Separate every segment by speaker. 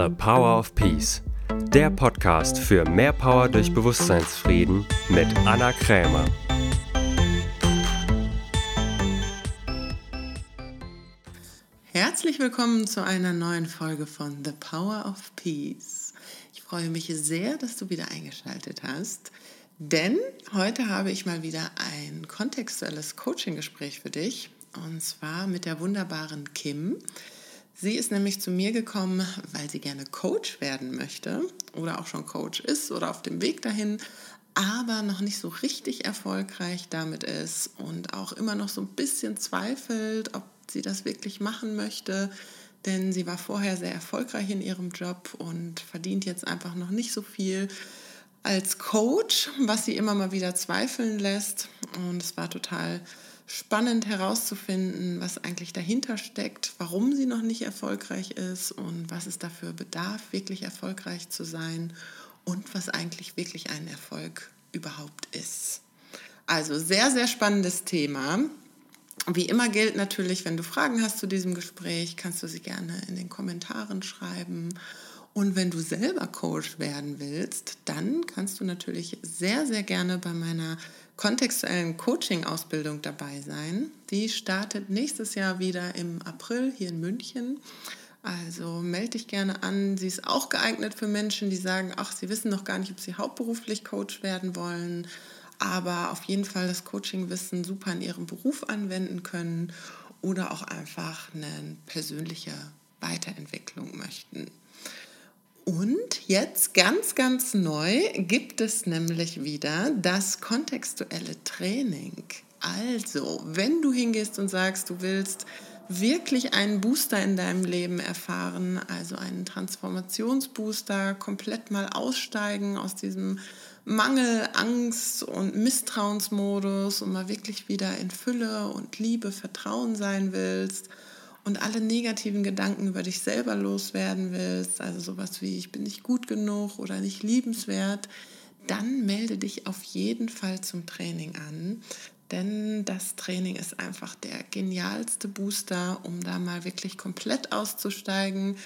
Speaker 1: The Power of Peace, der Podcast für mehr Power durch Bewusstseinsfrieden mit Anna Krämer.
Speaker 2: Herzlich willkommen zu einer neuen Folge von The Power of Peace. Ich freue mich sehr, dass du wieder eingeschaltet hast, denn heute habe ich mal wieder ein kontextuelles Coaching-Gespräch für dich und zwar mit der wunderbaren Kim. Sie ist nämlich zu mir gekommen, weil sie gerne Coach werden möchte oder auch schon Coach ist oder auf dem Weg dahin, aber noch nicht so richtig erfolgreich damit ist und auch immer noch so ein bisschen zweifelt, ob sie das wirklich machen möchte. Denn sie war vorher sehr erfolgreich in ihrem Job und verdient jetzt einfach noch nicht so viel als Coach, was sie immer mal wieder zweifeln lässt. Und es war total spannend herauszufinden, was eigentlich dahinter steckt, warum sie noch nicht erfolgreich ist und was es dafür bedarf, wirklich erfolgreich zu sein und was eigentlich wirklich ein Erfolg überhaupt ist. Also sehr, sehr spannendes Thema. Wie immer gilt natürlich, wenn du Fragen hast zu diesem Gespräch, kannst du sie gerne in den Kommentaren schreiben. Und wenn du selber Coach werden willst, dann kannst du natürlich sehr, sehr gerne bei meiner kontextuellen Coaching-Ausbildung dabei sein. Die startet nächstes Jahr wieder im April hier in München. Also melde dich gerne an. Sie ist auch geeignet für Menschen, die sagen, ach, sie wissen noch gar nicht, ob sie hauptberuflich Coach werden wollen, aber auf jeden Fall das Coaching-Wissen super in ihrem Beruf anwenden können oder auch einfach eine persönliche Weiterentwicklung möchten. Und jetzt ganz, ganz neu gibt es nämlich wieder das kontextuelle Training. Also, wenn du hingehst und sagst, du willst wirklich einen Booster in deinem Leben erfahren, also einen Transformationsbooster, komplett mal aussteigen aus diesem Mangel, Angst und Misstrauensmodus und mal wirklich wieder in Fülle und Liebe, Vertrauen sein willst und alle negativen Gedanken über dich selber loswerden willst, also sowas wie ich bin nicht gut genug oder nicht liebenswert, dann melde dich auf jeden Fall zum Training an. Denn das Training ist einfach der genialste Booster, um da mal wirklich komplett auszusteigen.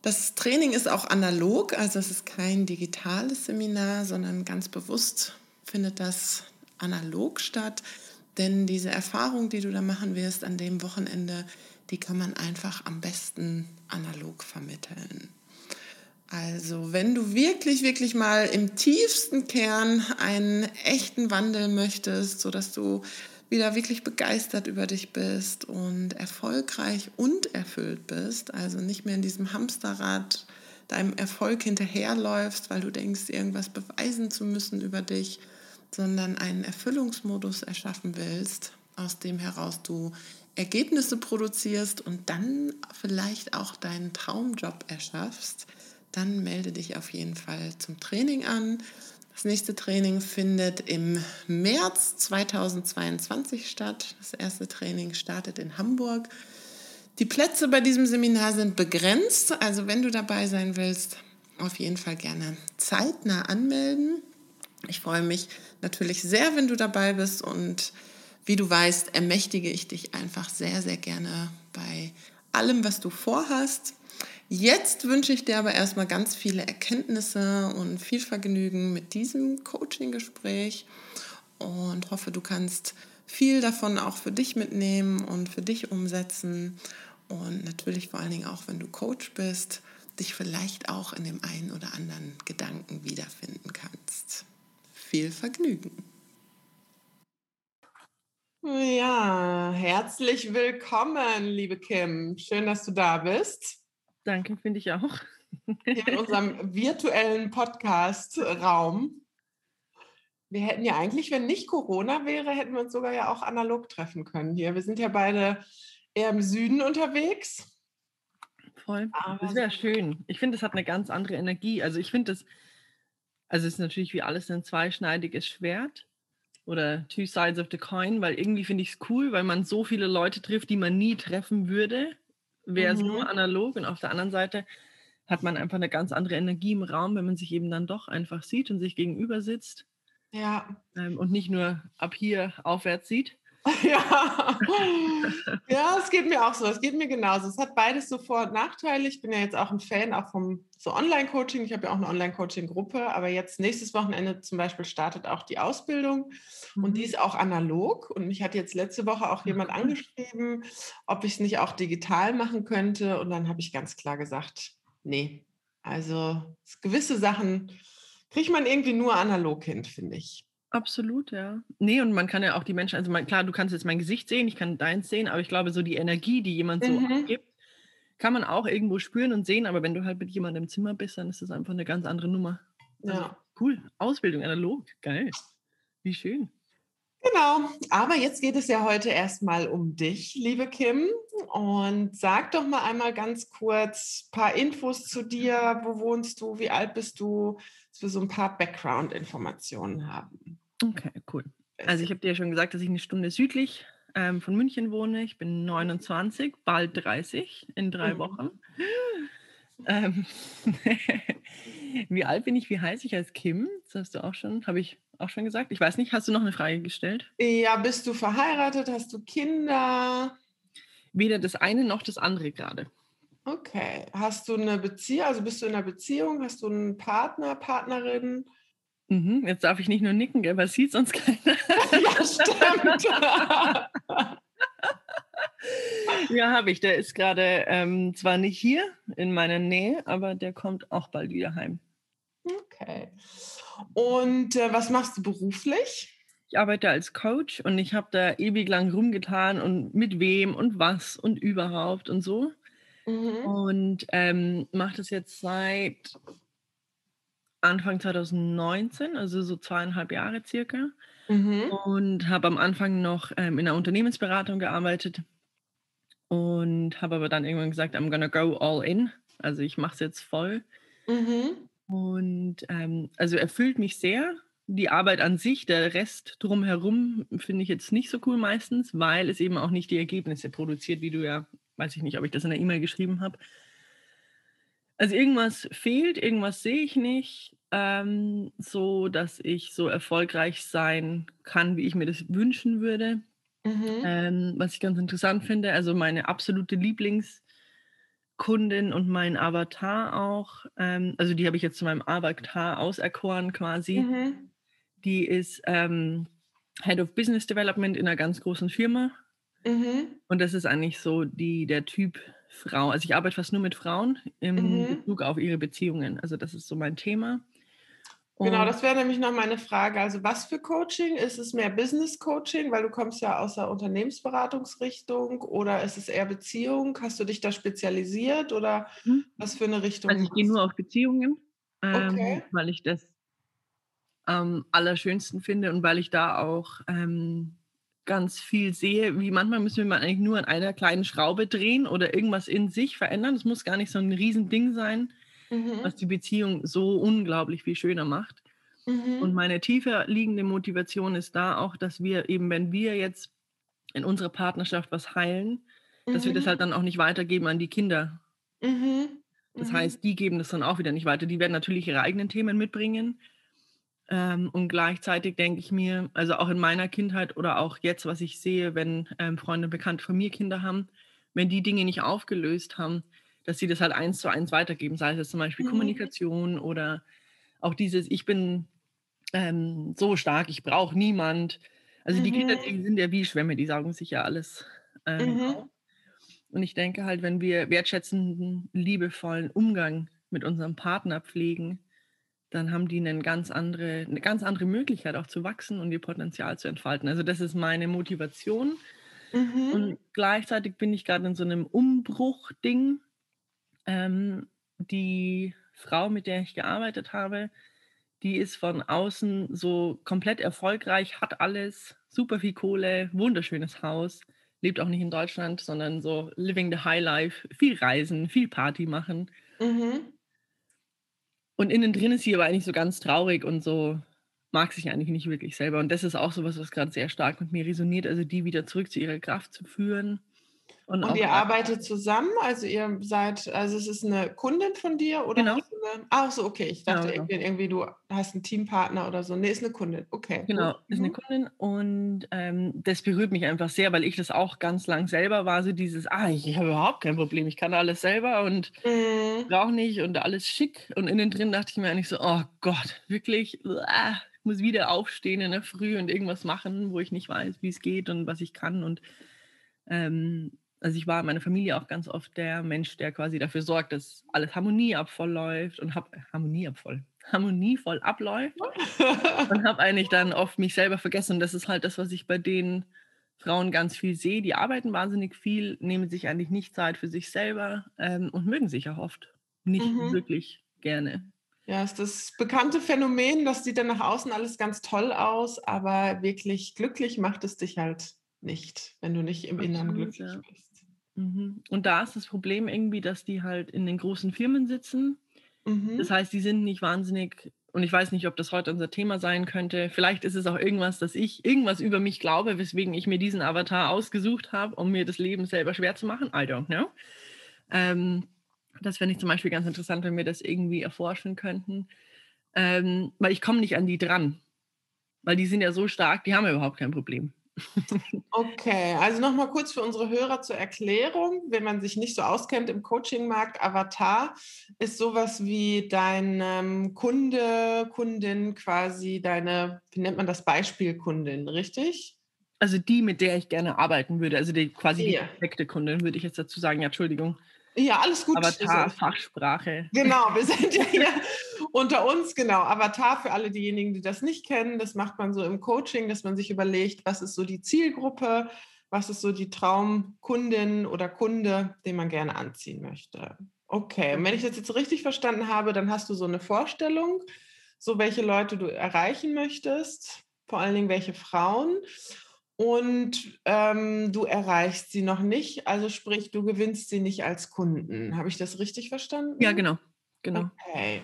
Speaker 2: Das Training ist auch analog, also es ist kein digitales Seminar, sondern ganz bewusst findet das analog statt. Denn diese Erfahrung, die du da machen wirst an dem Wochenende, die kann man einfach am besten analog vermitteln. Also wenn du wirklich, wirklich mal im tiefsten Kern einen echten Wandel möchtest, sodass du wieder wirklich begeistert über dich bist und erfolgreich und erfüllt bist, also nicht mehr in diesem Hamsterrad deinem Erfolg hinterherläufst, weil du denkst, irgendwas beweisen zu müssen über dich, sondern einen Erfüllungsmodus erschaffen willst, aus dem heraus du Ergebnisse produzierst und dann vielleicht auch deinen Traumjob erschaffst, dann melde dich auf jeden Fall zum Training an. Das nächste Training findet im März 2022 statt. Das erste Training startet in Hamburg. Die Plätze bei diesem Seminar sind begrenzt, also wenn du dabei sein willst, auf jeden Fall gerne zeitnah anmelden. Ich freue mich natürlich sehr, wenn du dabei bist und wie du weißt, ermächtige ich dich einfach sehr, sehr gerne bei allem, was du vorhast. Jetzt wünsche ich dir aber erstmal ganz viele Erkenntnisse und viel Vergnügen mit diesem Coaching-Gespräch und hoffe, du kannst viel davon auch für dich mitnehmen und für dich umsetzen und natürlich vor allen Dingen auch, wenn du Coach bist, dich vielleicht auch in dem einen oder anderen Gedanken wiederfinden kannst. Viel Vergnügen! Ja, herzlich willkommen, liebe Kim. Schön, dass du da bist.
Speaker 3: Danke, finde ich auch.
Speaker 2: Hier in unserem virtuellen Podcast-Raum. Wir hätten ja eigentlich, wenn nicht Corona wäre, hätten wir uns sogar ja auch analog treffen können hier. Wir sind ja beide eher im Süden unterwegs.
Speaker 3: Voll. Aber das wäre schön. Ich finde, es hat eine ganz andere Energie. Also ich finde das, also es ist natürlich wie alles ein zweischneidiges Schwert oder Two Sides of the Coin, weil irgendwie finde ich es cool, weil man so viele Leute trifft, die man nie treffen würde, wäre es mhm. nur analog. Und auf der anderen Seite hat man einfach eine ganz andere Energie im Raum, wenn man sich eben dann doch einfach sieht und sich gegenüber sitzt.
Speaker 2: Ja.
Speaker 3: Ähm, und nicht nur ab hier aufwärts sieht.
Speaker 4: ja. ja, es geht mir auch so. Es geht mir genauso. Es hat beides so Vor- und Nachteile. Ich bin ja jetzt auch ein Fan auch vom so Online-Coaching. Ich habe ja auch eine Online-Coaching-Gruppe, aber jetzt nächstes Wochenende zum Beispiel startet auch die Ausbildung mhm. und die mhm. ist auch analog. Und mich hat jetzt letzte Woche auch jemand mhm. angeschrieben, ob ich es nicht auch digital machen könnte. Und dann habe ich ganz klar gesagt, nee. Also gewisse Sachen kriegt man irgendwie nur analog hin, finde ich.
Speaker 3: Absolut, ja. Nee, und man kann ja auch die Menschen, also man, klar, du kannst jetzt mein Gesicht sehen, ich kann deins sehen, aber ich glaube, so die Energie, die jemand so mhm. abgibt, kann man auch irgendwo spüren und sehen, aber wenn du halt mit jemandem im Zimmer bist, dann ist das einfach eine ganz andere Nummer. Also, ja. Cool. Ausbildung analog. Geil. Wie schön.
Speaker 4: Genau, aber jetzt geht es ja heute erstmal um dich, liebe Kim. Und sag doch mal einmal ganz kurz ein paar Infos zu dir. Wo wohnst du? Wie alt bist du? Dass wir so ein paar Background-Informationen haben.
Speaker 3: Okay, cool. Also ich habe dir ja schon gesagt, dass ich eine Stunde südlich ähm, von München wohne. Ich bin 29, bald 30 in drei mhm. Wochen. Ähm, wie alt bin ich? Wie heiße ich als Kim? Das hast du auch schon, habe ich auch schon gesagt. Ich weiß nicht, hast du noch eine Frage gestellt?
Speaker 4: Ja, bist du verheiratet? Hast du Kinder?
Speaker 3: Weder das eine noch das andere gerade.
Speaker 4: Okay. Hast du eine Beziehung? Also bist du in einer Beziehung? Hast du einen Partner, Partnerin?
Speaker 3: Mhm, jetzt darf ich nicht nur nicken, gell, weil sieht sonst keiner.
Speaker 4: ja, stimmt.
Speaker 3: ja, habe ich. Der ist gerade ähm, zwar nicht hier in meiner Nähe, aber der kommt auch bald wieder heim.
Speaker 4: Okay. Und äh, was machst du beruflich?
Speaker 3: Ich arbeite als Coach und ich habe da ewig lang rumgetan und mit wem und was und überhaupt und so. Mhm. Und ähm, mache das jetzt seit Anfang 2019, also so zweieinhalb Jahre circa. Mhm. Und habe am Anfang noch ähm, in der Unternehmensberatung gearbeitet und habe aber dann irgendwann gesagt, I'm gonna go all in. Also ich mache es jetzt voll. Mhm. Und ähm, also erfüllt mich sehr. Die Arbeit an sich, der Rest drumherum finde ich jetzt nicht so cool meistens, weil es eben auch nicht die Ergebnisse produziert, wie du ja, weiß ich nicht, ob ich das in der E-Mail geschrieben habe. Also irgendwas fehlt, irgendwas sehe ich nicht, ähm, so dass ich so erfolgreich sein kann, wie ich mir das wünschen würde. Mhm. Ähm, was ich ganz interessant finde, also meine absolute Lieblingskundin und mein Avatar auch, ähm, also die habe ich jetzt zu meinem Avatar auserkoren quasi. Mhm. Die ist ähm, Head of Business Development in einer ganz großen Firma. Mhm. Und das ist eigentlich so die, der Typ Frau. Also ich arbeite fast nur mit Frauen im mhm. Bezug auf ihre Beziehungen. Also das ist so mein Thema.
Speaker 4: Genau, das wäre nämlich noch meine Frage. Also was für Coaching? Ist es mehr Business Coaching, weil du kommst ja aus der Unternehmensberatungsrichtung oder ist es eher Beziehung? Hast du dich da spezialisiert oder hm. was für eine Richtung?
Speaker 3: Also ich gehe nur auf Beziehungen, ähm, okay. weil ich das am allerschönsten finde und weil ich da auch ähm, ganz viel sehe, wie manchmal müssen wir eigentlich nur an einer kleinen Schraube drehen oder irgendwas in sich verändern. Es muss gar nicht so ein Riesending sein mhm. was die Beziehung so unglaublich viel schöner macht. Mhm. Und meine tiefer liegende Motivation ist da auch, dass wir eben, wenn wir jetzt in unserer Partnerschaft was heilen, dass wir das mhm. halt dann auch nicht weitergeben an die Kinder. Mhm. Das mhm. heißt, die geben das dann auch wieder nicht weiter. Die werden natürlich ihre eigenen Themen mitbringen. Ähm, und gleichzeitig denke ich mir, also auch in meiner Kindheit oder auch jetzt, was ich sehe, wenn ähm, Freunde, Bekannte von mir Kinder haben, wenn die Dinge nicht aufgelöst haben, dass sie das halt eins zu eins weitergeben, sei es zum Beispiel mhm. Kommunikation oder auch dieses, ich bin ähm, so stark, ich brauche niemand. Also mhm. die Kinder, die sind ja wie Schwämme, die saugen sich ja alles ähm, mhm. Und ich denke halt, wenn wir wertschätzenden, liebevollen Umgang mit unserem Partner pflegen, dann haben die eine ganz andere, eine ganz andere Möglichkeit auch zu wachsen und ihr Potenzial zu entfalten. Also das ist meine Motivation. Mhm. Und gleichzeitig bin ich gerade in so einem Umbruchding. Ähm, die Frau, mit der ich gearbeitet habe, die ist von außen so komplett erfolgreich, hat alles, super viel Kohle, wunderschönes Haus, lebt auch nicht in Deutschland, sondern so living the high life, viel reisen, viel Party machen. Mhm. Und innen drin ist sie aber eigentlich so ganz traurig und so mag sich eigentlich nicht wirklich selber. Und das ist auch so was, was gerade sehr stark mit mir resoniert, also die wieder zurück zu ihrer Kraft zu führen
Speaker 4: und, und ihr arbeitet zusammen, also ihr seid, also es ist eine Kundin von dir oder
Speaker 3: genau.
Speaker 4: Ach so, okay. Ich dachte genau, irgendwie, irgendwie, du hast einen Teampartner oder so. Nee, ist eine Kundin. Okay.
Speaker 3: Genau, ist eine mhm. Kundin und ähm, das berührt mich einfach sehr, weil ich das auch ganz lang selber war. So dieses, ah, ich, ich habe überhaupt kein Problem. Ich kann alles selber und mhm. brauche nicht und alles schick. Und innen drin dachte ich mir eigentlich so, oh Gott, wirklich, ich muss wieder aufstehen in der Früh und irgendwas machen, wo ich nicht weiß, wie es geht und was ich kann. Und ähm, also ich war in meiner Familie auch ganz oft der Mensch, der quasi dafür sorgt, dass alles harmonieabvoll läuft und hab harmonieabvoll, harmonievoll abläuft und habe eigentlich dann oft mich selber vergessen. Und das ist halt das, was ich bei den Frauen ganz viel sehe. Die arbeiten wahnsinnig viel, nehmen sich eigentlich nicht Zeit für sich selber ähm, und mögen sich auch oft nicht mhm. wirklich gerne.
Speaker 4: Ja, ist das bekannte Phänomen, das sieht dann nach außen alles ganz toll aus, aber wirklich glücklich macht es dich halt nicht, wenn du nicht im Inneren glücklich ja. bist.
Speaker 3: Mhm. Und da ist das Problem irgendwie, dass die halt in den großen Firmen sitzen. Mhm. Das heißt, die sind nicht wahnsinnig, und ich weiß nicht, ob das heute unser Thema sein könnte. Vielleicht ist es auch irgendwas, dass ich irgendwas über mich glaube, weswegen ich mir diesen Avatar ausgesucht habe, um mir das Leben selber schwer zu machen. I don't know. Ähm, das fände ich zum Beispiel ganz interessant, wenn wir das irgendwie erforschen könnten. Ähm, weil ich komme nicht an die dran. Weil die sind ja so stark, die haben ja überhaupt kein Problem.
Speaker 4: Okay, also nochmal kurz für unsere Hörer zur Erklärung, wenn man sich nicht so auskennt im Coaching-Markt, Avatar ist sowas wie dein ähm, Kunde, Kundin, quasi deine, wie nennt man das, Beispielkundin, richtig?
Speaker 3: Also die, mit der ich gerne arbeiten würde, also die quasi ja. die perfekte Kundin, würde ich jetzt dazu sagen, ja, Entschuldigung.
Speaker 4: Ja, alles gut.
Speaker 3: Avatar, Fachsprache.
Speaker 4: Genau, wir sind ja hier unter uns, genau. Avatar für alle diejenigen, die das nicht kennen, das macht man so im Coaching, dass man sich überlegt, was ist so die Zielgruppe, was ist so die Traumkundin oder Kunde, den man gerne anziehen möchte. Okay, und wenn ich das jetzt richtig verstanden habe, dann hast du so eine Vorstellung, so welche Leute du erreichen möchtest, vor allen Dingen welche Frauen und ähm, du erreichst sie noch nicht, also sprich, du gewinnst sie nicht als Kunden. Habe ich das richtig verstanden?
Speaker 3: Ja, genau. genau.
Speaker 4: Okay.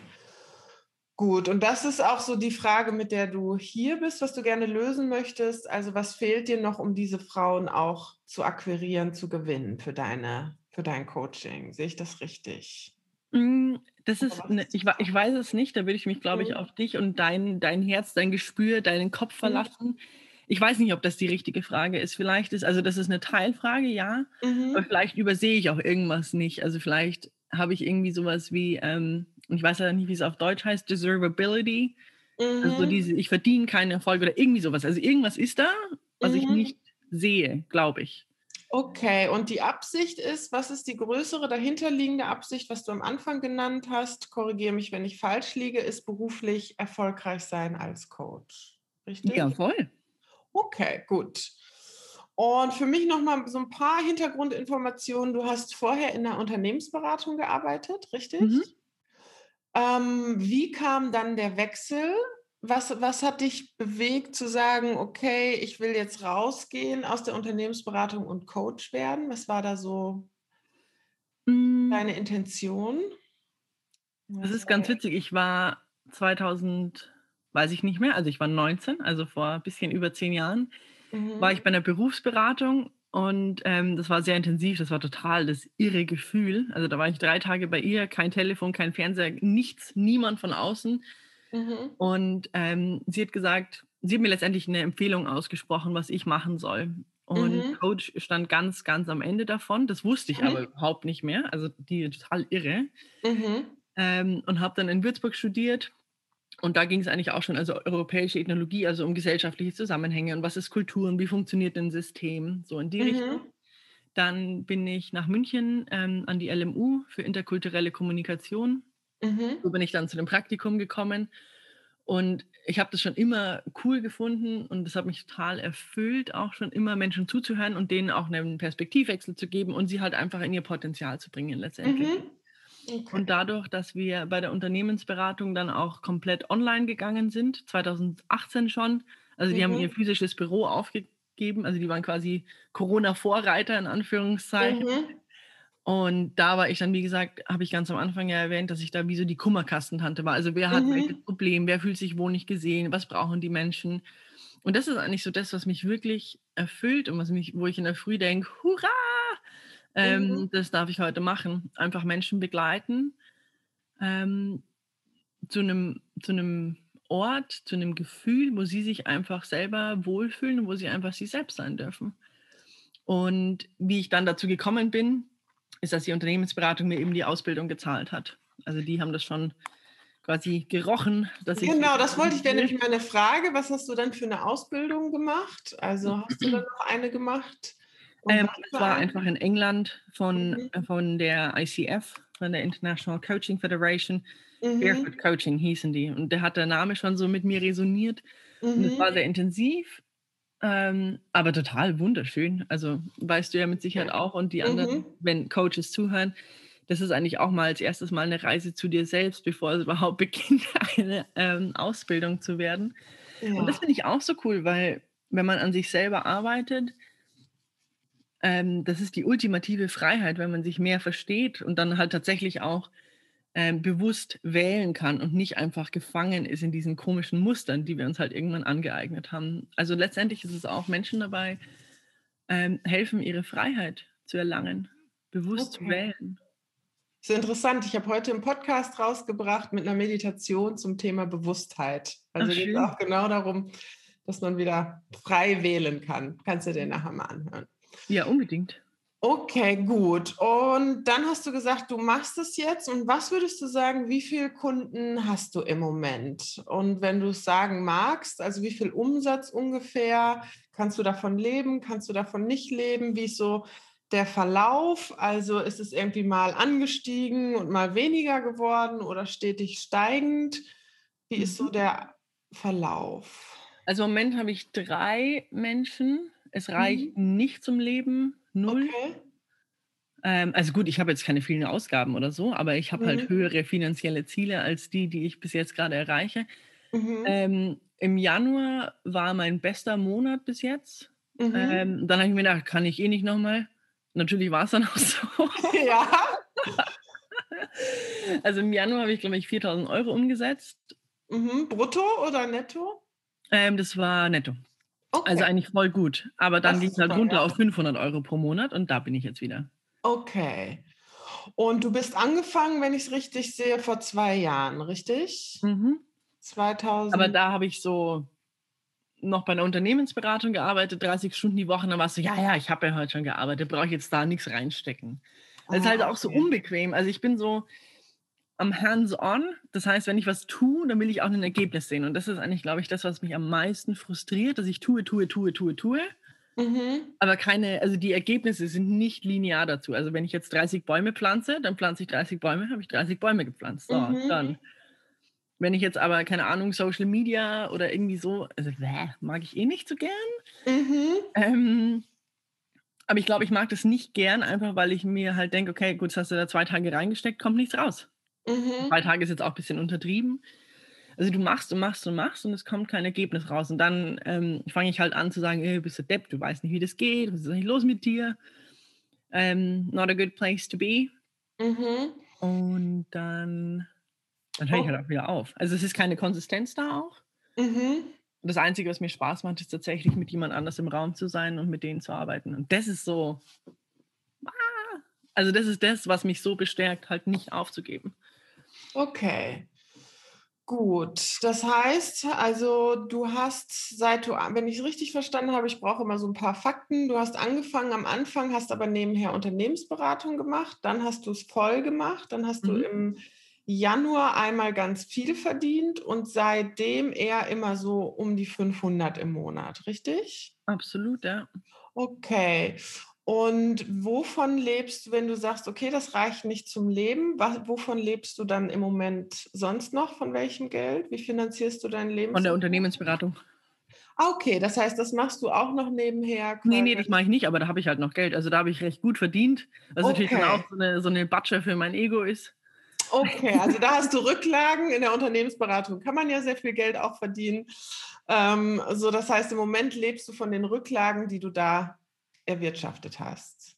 Speaker 4: Gut, und das ist auch so die Frage, mit der du hier bist, was du gerne lösen möchtest. Also was fehlt dir noch, um diese Frauen auch zu akquirieren, zu gewinnen für deine, für dein Coaching? Sehe ich das richtig?
Speaker 3: Mm, das ist, ne, ich, ich weiß es nicht, da würde ich mich, glaube ich, mhm. auf dich und dein, dein Herz, dein Gespür, deinen Kopf mhm. Ich weiß nicht, ob das die richtige Frage ist. Vielleicht ist, also das ist eine Teilfrage, ja, mhm. aber vielleicht übersehe ich auch irgendwas nicht. Also vielleicht habe ich irgendwie sowas wie, ähm, ich weiß ja nicht, wie es auf Deutsch heißt, Deservability. Mhm. Also diese, ich verdiene keinen Erfolg oder irgendwie sowas. Also irgendwas ist da, was mhm. ich nicht sehe, glaube ich.
Speaker 4: Okay, und die Absicht ist, was ist die größere dahinterliegende Absicht, was du am Anfang genannt hast? Korrigiere mich, wenn ich falsch liege, ist beruflich erfolgreich sein als Coach.
Speaker 3: Richtig? Ja, voll.
Speaker 4: Okay, gut. Und für mich nochmal so ein paar Hintergrundinformationen. Du hast vorher in der Unternehmensberatung gearbeitet, richtig? Mhm. Ähm, wie kam dann der Wechsel? Was, was hat dich bewegt zu sagen, okay, ich will jetzt rausgehen aus der Unternehmensberatung und Coach werden? Was war da so mhm. deine Intention?
Speaker 3: Das ist ganz witzig. Ich war 2000 weiß ich nicht mehr, also ich war 19, also vor ein bisschen über zehn Jahren, mhm. war ich bei einer Berufsberatung und ähm, das war sehr intensiv, das war total das irre Gefühl. Also da war ich drei Tage bei ihr, kein Telefon, kein Fernseher, nichts, niemand von außen. Mhm. Und ähm, sie hat gesagt, sie hat mir letztendlich eine Empfehlung ausgesprochen, was ich machen soll. Und mhm. Coach stand ganz, ganz am Ende davon. Das wusste ich mhm. aber überhaupt nicht mehr. Also die total irre. Mhm. Ähm, und habe dann in Würzburg studiert und da ging es eigentlich auch schon, also europäische Ethnologie, also um gesellschaftliche Zusammenhänge und was ist Kultur und wie funktioniert ein System, so in die mhm. Richtung. Dann bin ich nach München ähm, an die LMU für interkulturelle Kommunikation. Mhm. So bin ich dann zu dem Praktikum gekommen. Und ich habe das schon immer cool gefunden und das hat mich total erfüllt, auch schon immer Menschen zuzuhören und denen auch einen Perspektivwechsel zu geben und sie halt einfach in ihr Potenzial zu bringen letztendlich. Mhm. Okay. Und dadurch, dass wir bei der Unternehmensberatung dann auch komplett online gegangen sind, 2018 schon, also die mhm. haben ihr physisches Büro aufgegeben, also die waren quasi Corona-Vorreiter in Anführungszeichen. Mhm. Und da war ich dann, wie gesagt, habe ich ganz am Anfang ja erwähnt, dass ich da wie so die Kummerkastentante war. Also wer hat mhm. welches Problem, wer fühlt sich wohl nicht gesehen, was brauchen die Menschen? Und das ist eigentlich so das, was mich wirklich erfüllt und was mich, wo ich in der Früh denke, hurra, ähm, mhm. Das darf ich heute machen. Einfach Menschen begleiten. Ähm, zu einem, zu einem Ort, zu einem Gefühl, wo sie sich einfach selber wohlfühlen und wo sie einfach sie selbst sein dürfen. Und wie ich dann dazu gekommen bin, ist, dass die Unternehmensberatung mir eben die Ausbildung gezahlt hat. Also die haben das schon quasi gerochen, dass
Speaker 4: ich. Genau, das wollte ich, wäre nämlich meine Frage. Was hast du dann für eine Ausbildung gemacht? Also hast du dann noch eine gemacht?
Speaker 3: Ähm, es war einfach in England von, mhm. Äh, von der ICF, von der International Coaching Federation. Mhm. Barefoot Coaching hießen die. Und der hat der Name schon so mit mir resoniert. Mhm. Und es war sehr intensiv, ähm, aber total wunderschön. Also weißt du ja mit Sicherheit auch und die anderen, mhm. wenn Coaches zuhören, das ist eigentlich auch mal als erstes mal eine Reise zu dir selbst, bevor es überhaupt beginnt, eine ähm, Ausbildung zu werden. Ja. Und das finde ich auch so cool, weil wenn man an sich selber arbeitet, ähm, das ist die ultimative Freiheit, wenn man sich mehr versteht und dann halt tatsächlich auch ähm, bewusst wählen kann und nicht einfach gefangen ist in diesen komischen Mustern, die wir uns halt irgendwann angeeignet haben. Also letztendlich ist es auch Menschen dabei, ähm, helfen, ihre Freiheit zu erlangen, bewusst okay. zu wählen.
Speaker 4: Das ist interessant. Ich habe heute einen Podcast rausgebracht mit einer Meditation zum Thema Bewusstheit. Also geht es auch genau darum, dass man wieder frei wählen kann. Kannst du dir nachher mal anhören.
Speaker 3: Ja, unbedingt.
Speaker 4: Okay, gut. Und dann hast du gesagt, du machst es jetzt. Und was würdest du sagen, wie viele Kunden hast du im Moment? Und wenn du es sagen magst, also wie viel Umsatz ungefähr? Kannst du davon leben? Kannst du davon nicht leben? Wie ist so der Verlauf? Also ist es irgendwie mal angestiegen und mal weniger geworden oder stetig steigend? Wie ist so mhm. der Verlauf?
Speaker 3: Also im Moment habe ich drei Menschen. Es reicht mhm. nicht zum Leben null. Okay. Ähm, also gut, ich habe jetzt keine vielen Ausgaben oder so, aber ich habe halt mhm. halt höhere finanzielle Ziele als die, die ich bis jetzt gerade erreiche. Mhm. Ähm, Im Januar war mein bester Monat bis jetzt. Mhm. Ähm, dann habe ich mir gedacht, kann ich eh nicht nochmal. Natürlich war es dann auch so. Ja. also im Januar habe ich, glaube ich, 4000 Euro umgesetzt.
Speaker 4: Mhm. Brutto oder netto?
Speaker 3: Ähm, das war netto. Also okay. Also eigentlich voll gut. Aber dann ging es halt runter ja. auf 500 Euro pro Monat und da bin ich jetzt wieder.
Speaker 4: Okay. Und du bist angefangen, wenn ich es richtig sehe, vor zwei Jahren, richtig? Mhm.
Speaker 3: 2000. Aber da habe ich so noch bei einer Unternehmensberatung gearbeitet, 30 Stunden die Woche. Dann warst du, ja, ja, ich habe ja heute schon gearbeitet, brauche ich jetzt da nichts reinstecken. Das ah, ist halt auch okay. so unbequem. Also ich bin so, am Hands-on. Das heißt, wenn ich was tue, dann will ich auch ein Ergebnis sehen. Und das ist eigentlich, glaube ich, das, was mich am meisten frustriert, dass ich tue, tue, tue, tue, tue. Mhm. Aber keine, also die Ergebnisse sind nicht linear dazu. Also wenn ich jetzt 30 Bäume pflanze, dann pflanze ich 30 Bäume, habe ich 30 Bäume gepflanzt. So, mhm. dann. Wenn ich jetzt aber, keine Ahnung, Social Media oder irgendwie so, also bäh, mag ich eh nicht so gern. Mhm. Ähm, aber ich glaube, ich mag das nicht gern, einfach weil ich mir halt denke, okay, gut, jetzt hast du da zwei Tage reingesteckt, kommt nichts raus. Mhm. Zwei Tage ist jetzt auch ein bisschen untertrieben. Also du machst und machst und machst und es kommt kein Ergebnis raus. Und dann ähm, fange ich halt an zu sagen, hey, bist du Depp, du weißt nicht, wie das geht, was ist eigentlich los mit dir? Ähm, not a good place to be. Mhm. Und dann, dann höre ich oh. halt auch wieder auf. Also es ist keine Konsistenz da auch. Mhm. Das Einzige, was mir Spaß macht, ist tatsächlich mit jemand anders im Raum zu sein und mit denen zu arbeiten. Und das ist so, ah, also das ist das, was mich so bestärkt, halt nicht aufzugeben.
Speaker 4: Okay. Gut, das heißt, also du hast, seit du, wenn ich es richtig verstanden habe, ich brauche immer so ein paar Fakten. Du hast angefangen am Anfang, hast aber nebenher Unternehmensberatung gemacht, dann hast du es voll gemacht, dann hast mhm. du im Januar einmal ganz viel verdient und seitdem eher immer so um die 500 im Monat, richtig?
Speaker 3: Absolut, ja.
Speaker 4: Okay. Und wovon lebst du, wenn du sagst, okay, das reicht nicht zum Leben? Was, wovon lebst du dann im Moment sonst noch? Von welchem Geld? Wie finanzierst du dein Leben?
Speaker 3: Von der Unternehmensberatung.
Speaker 4: Ah, okay, das heißt, das machst du auch noch nebenher?
Speaker 3: Quasi. Nee, nee, das mache ich nicht, aber da habe ich halt noch Geld. Also da habe ich recht gut verdient. Was okay. natürlich dann auch so eine, so eine Batsche für mein Ego ist.
Speaker 4: Okay, also da hast du Rücklagen. In der Unternehmensberatung kann man ja sehr viel Geld auch verdienen. Ähm, so, das heißt, im Moment lebst du von den Rücklagen, die du da erwirtschaftet hast.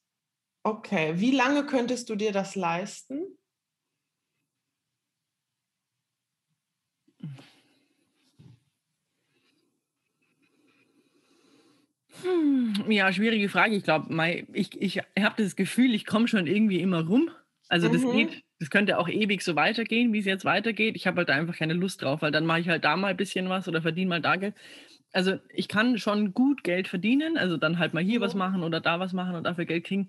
Speaker 4: Okay, wie lange könntest du dir das leisten?
Speaker 3: Hm, ja, schwierige Frage. Ich glaube, ich, ich habe das Gefühl, ich komme schon irgendwie immer rum. Also das mhm. geht, das könnte auch ewig so weitergehen, wie es jetzt weitergeht. Ich habe halt einfach keine Lust drauf, weil dann mache ich halt da mal ein bisschen was oder verdiene mal da Geld. Also ich kann schon gut Geld verdienen, also dann halt mal hier was machen oder da was machen und dafür Geld kriegen.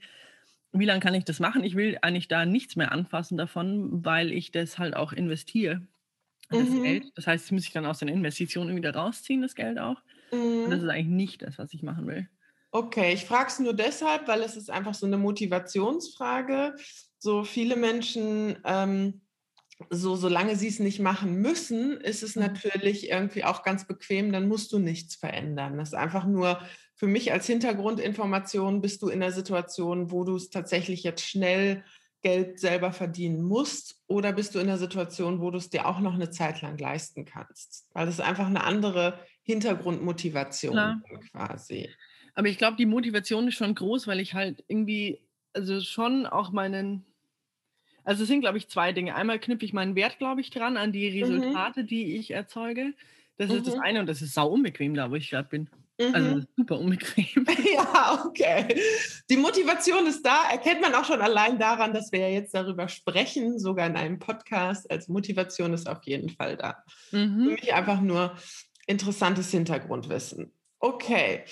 Speaker 3: Wie lange kann ich das machen? Ich will eigentlich da nichts mehr anfassen davon, weil ich das halt auch investiere. Das mhm. Geld. Das heißt, das muss ich dann aus den Investitionen wieder rausziehen, das Geld auch. Mhm. Und das ist eigentlich nicht das, was ich machen will.
Speaker 4: Okay, ich frage es nur deshalb, weil es ist einfach so eine Motivationsfrage. So viele Menschen, ähm, so solange sie es nicht machen müssen, ist es mhm. natürlich irgendwie auch ganz bequem, dann musst du nichts verändern. Das ist einfach nur für mich als Hintergrundinformation, bist du in der Situation, wo du es tatsächlich jetzt schnell Geld selber verdienen musst oder bist du in der Situation, wo du es dir auch noch eine Zeit lang leisten kannst? Weil das ist einfach eine andere Hintergrundmotivation quasi.
Speaker 3: Aber ich glaube, die Motivation ist schon groß, weil ich halt irgendwie, also schon auch meinen, also es sind, glaube ich, zwei Dinge. Einmal knüpfe ich meinen Wert, glaube ich, dran an die mhm. Resultate, mhm. die ich erzeuge. Das mhm. ist das mhm. eine und das ist sau unbequem da, wo ich gerade bin. Also mhm. Also super unbequem.
Speaker 4: Ja, okay. Die Motivation ist da, erkennt man auch schon allein daran, dass wir ja jetzt darüber sprechen, sogar in einem Podcast. Also Motivation ist auf jeden Fall da. Mhm. Für mich einfach nur interessantes Hintergrundwissen. Okay.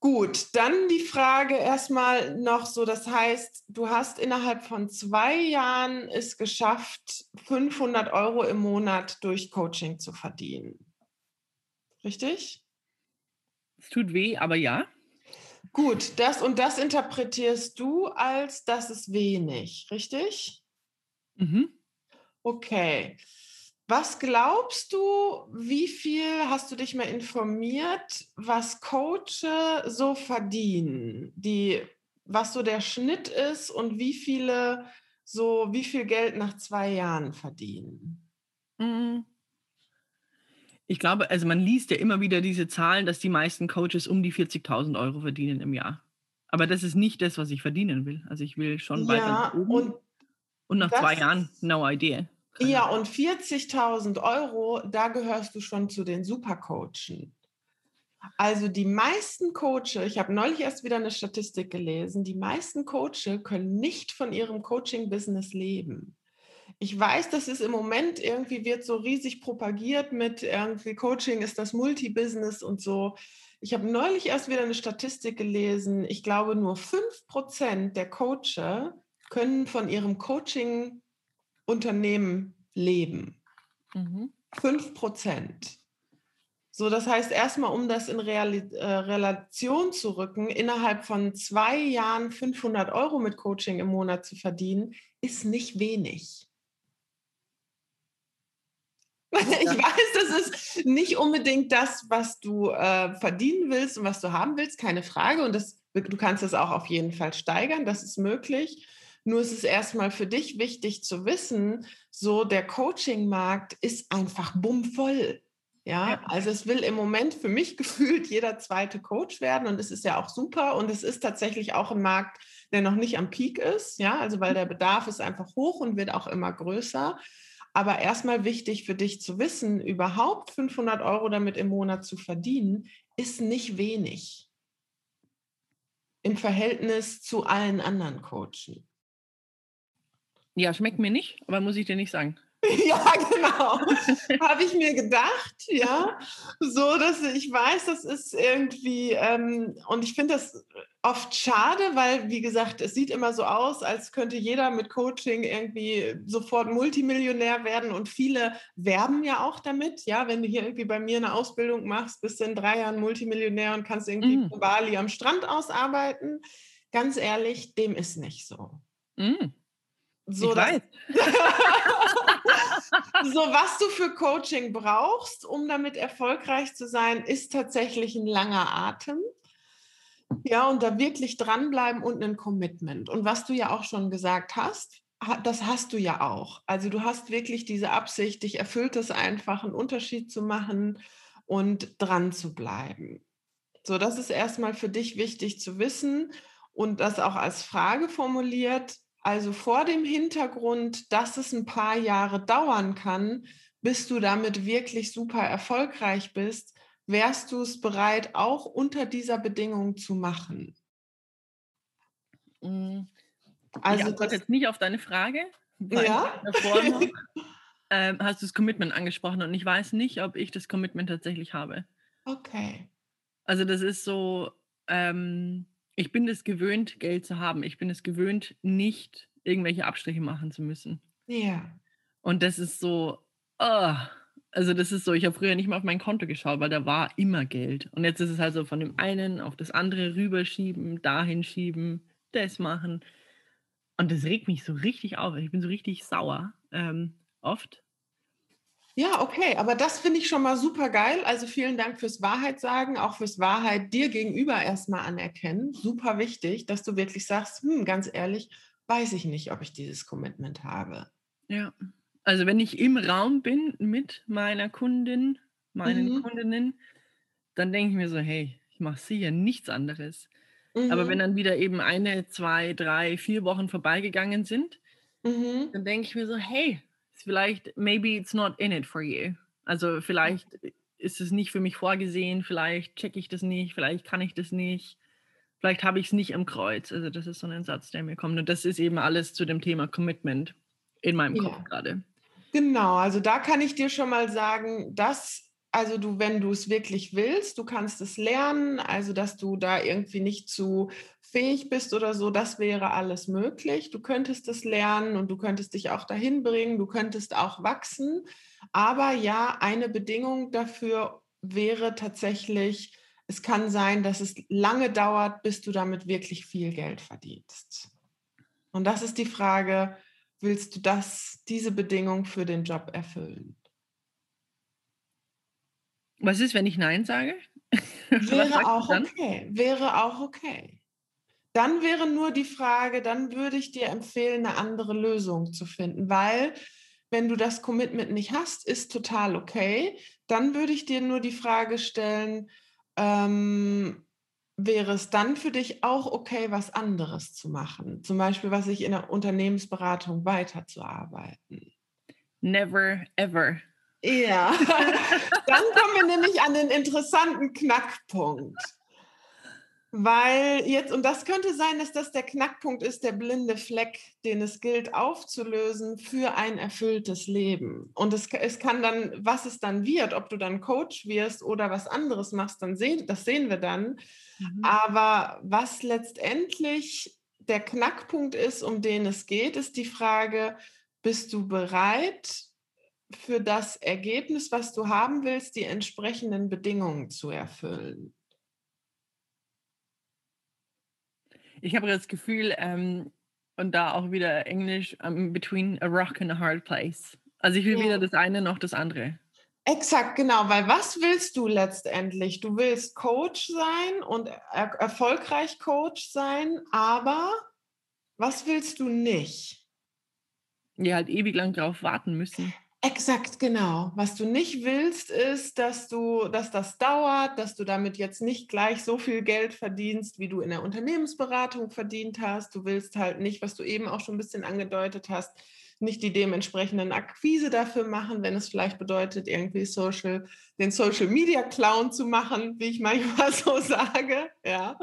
Speaker 4: Gut, dann die Frage erstmal noch so, das heißt, du hast innerhalb von zwei Jahren es geschafft, 500 Euro im Monat durch Coaching zu verdienen. Richtig?
Speaker 3: Es tut weh, aber ja.
Speaker 4: Gut, das und das interpretierst du als, das ist wenig, richtig? Mhm. Okay. Was glaubst du, wie viel hast du dich mal informiert, was Coaches so verdienen, die, was so der Schnitt ist und wie viele so, wie viel Geld nach zwei Jahren verdienen?
Speaker 3: Mhm. Ich glaube, also man liest ja immer wieder diese Zahlen, dass die meisten Coaches um die 40.000 Euro verdienen im Jahr. Aber das ist nicht das, was ich verdienen will. Also ich will schon ja, weiter oben. Und, und nach zwei Jahren, no idea.
Speaker 4: Ja, und 40.000 Euro, da gehörst du schon zu den Supercoachen. Also die meisten Coaches, ich habe neulich erst wieder eine Statistik gelesen, die meisten Coaches können nicht von ihrem Coaching-Business leben. Ich weiß, dass es im Moment irgendwie wird so riesig propagiert mit irgendwie Coaching ist das Multi-Business und so. Ich habe neulich erst wieder eine Statistik gelesen. Ich glaube, nur 5% der Coaches können von ihrem Coaching Unternehmen leben. Mhm. 5 Prozent. So, das heißt erstmal, um das in Real, äh, Relation zu rücken, innerhalb von zwei Jahren 500 Euro mit Coaching im Monat zu verdienen, ist nicht wenig. Ich weiß, das ist nicht unbedingt das, was du äh, verdienen willst und was du haben willst, keine Frage. Und das, du kannst es auch auf jeden Fall steigern, das ist möglich. Nur ist es erstmal für dich wichtig zu wissen, so der Coaching-Markt ist einfach bummvoll. Ja, ja, also es will im Moment für mich gefühlt jeder zweite Coach werden und es ist ja auch super und es ist tatsächlich auch ein Markt, der noch nicht am Peak ist, ja, also weil der Bedarf ist einfach hoch und wird auch immer größer. Aber erstmal wichtig für dich zu wissen, überhaupt 500 Euro damit im Monat zu verdienen, ist nicht wenig im Verhältnis zu allen anderen Coachen.
Speaker 3: Ja, schmeckt mir nicht, aber muss ich dir nicht sagen.
Speaker 4: Ja, genau. Habe ich mir gedacht, ja. So, dass ich weiß, das ist irgendwie, ähm, und ich finde das oft schade, weil, wie gesagt, es sieht immer so aus, als könnte jeder mit Coaching irgendwie sofort Multimillionär werden und viele werben ja auch damit. Ja, wenn du hier irgendwie bei mir eine Ausbildung machst, bist du in drei Jahren Multimillionär und kannst irgendwie mm. Bali am Strand ausarbeiten. Ganz ehrlich, dem ist nicht so. Mm. So,
Speaker 3: weiß.
Speaker 4: so, was du für Coaching brauchst, um damit erfolgreich zu sein, ist tatsächlich ein langer Atem. Ja, und da wirklich dranbleiben und ein Commitment. Und was du ja auch schon gesagt hast, das hast du ja auch. Also du hast wirklich diese Absicht, dich erfüllt es einfach, einen Unterschied zu machen und dran zu bleiben. So, das ist erstmal für dich wichtig zu wissen und das auch als Frage formuliert. Also vor dem Hintergrund, dass es ein paar Jahre dauern kann, bis du damit wirklich super erfolgreich bist, wärst du es bereit, auch unter dieser Bedingung zu machen?
Speaker 3: Mm, also ich antworte jetzt nicht auf deine Frage.
Speaker 4: Ja.
Speaker 3: Ähm, hast du das Commitment angesprochen und ich weiß nicht, ob ich das Commitment tatsächlich habe.
Speaker 4: Okay.
Speaker 3: Also das ist so, ähm, ich bin es gewöhnt, Geld zu haben. Ich bin es gewöhnt, nicht irgendwelche Abstriche machen zu müssen.
Speaker 4: Ja.
Speaker 3: Und das ist so, oh, also das ist so, ich habe früher nicht mal auf mein Konto geschaut, weil da war immer Geld. Und jetzt ist es halt so von dem einen auf das andere rüberschieben, dahin schieben, das machen. Und das regt mich so richtig auf. Ich bin so richtig sauer, ähm, oft.
Speaker 4: Ja, okay, aber das finde ich schon mal super geil. Also vielen Dank fürs Wahrheit sagen, auch fürs Wahrheit dir gegenüber erstmal anerkennen. Super wichtig, dass du wirklich sagst, hm, ganz ehrlich, weiß ich nicht, ob ich dieses Commitment habe.
Speaker 3: Ja. Also wenn ich im Raum bin mit meiner Kundin, meinen
Speaker 4: Mhm.
Speaker 3: Kundinnen, dann denke ich mir so, hey, ich mache sicher nichts anderes. Aber wenn
Speaker 4: Mhm.
Speaker 3: dann wieder eben eine, zwei, drei, vier Wochen vorbeigegangen sind,
Speaker 4: Mhm.
Speaker 3: dann denke ich mir so, hey, vielleicht, maybe it's not in it for you. Also vielleicht ist es nicht für mich vorgesehen, vielleicht checke ich das nicht, vielleicht kann ich das nicht, vielleicht habe ich es nicht im Kreuz. Also das ist so ein Satz, der mir kommt. Und das ist eben alles zu dem Thema Commitment in meinem
Speaker 4: Ja.
Speaker 3: Kopf gerade.
Speaker 4: Genau, also da kann ich dir schon mal sagen, dass, also du, wenn du es wirklich willst, du kannst es lernen, also dass du da irgendwie nicht zu fähig bist oder so, das wäre alles möglich. Du könntest es lernen und du könntest dich auch dahin bringen, du könntest auch wachsen. Aber ja, eine Bedingung dafür wäre tatsächlich, es kann sein, dass es lange dauert, bis du damit wirklich viel Geld verdienst. Und das ist die Frage, willst du das, diese Bedingung für den Job erfüllen?
Speaker 3: Was ist, wenn ich Nein sage?
Speaker 4: Wäre auch okay. Wäre auch okay. Dann wäre nur die Frage, dann würde ich dir empfehlen, eine andere Lösung zu finden, weil wenn du das Commitment nicht hast, ist total okay. Dann würde ich dir nur die Frage stellen, ähm, wäre es dann für dich auch okay, was anderes zu machen? Zum Beispiel, was ich in der Unternehmensberatung weiterzuarbeiten.
Speaker 3: Never ever.
Speaker 4: Ja, dann kommen wir nämlich an den interessanten Knackpunkt. Weil jetzt, und das könnte sein, dass das der Knackpunkt ist, der blinde Fleck, den es gilt aufzulösen für ein erfülltes Leben. Und es, es kann dann, was es dann wird, ob du dann Coach wirst oder was anderes machst, dann sehen, das sehen wir dann.
Speaker 3: Mhm.
Speaker 4: Aber was letztendlich der Knackpunkt ist, um den es geht, ist die Frage, bist du bereit, für das Ergebnis, was du haben willst, die entsprechenden Bedingungen zu erfüllen?
Speaker 3: Ich habe das Gefühl, ähm, und da auch wieder Englisch, um, between a rock and a hard place. Also ich will
Speaker 4: Ja.
Speaker 3: weder das eine noch das andere.
Speaker 4: Exakt, genau, weil was willst du letztendlich? Du willst Coach sein und er erfolgreich Coach sein, aber was willst du nicht?
Speaker 3: Die halt ewig lang drauf warten müssen.
Speaker 4: Exakt, genau. Was du nicht willst, ist, dass du, dass das dauert, dass du damit jetzt nicht gleich so viel Geld verdienst, wie du in der Unternehmensberatung verdient hast. Du willst halt nicht, was du eben auch schon ein bisschen angedeutet hast, nicht die dementsprechenden Akquise dafür machen, wenn es vielleicht bedeutet, irgendwie Social, den Social Media Clown zu machen, wie ich manchmal so sage. Ja.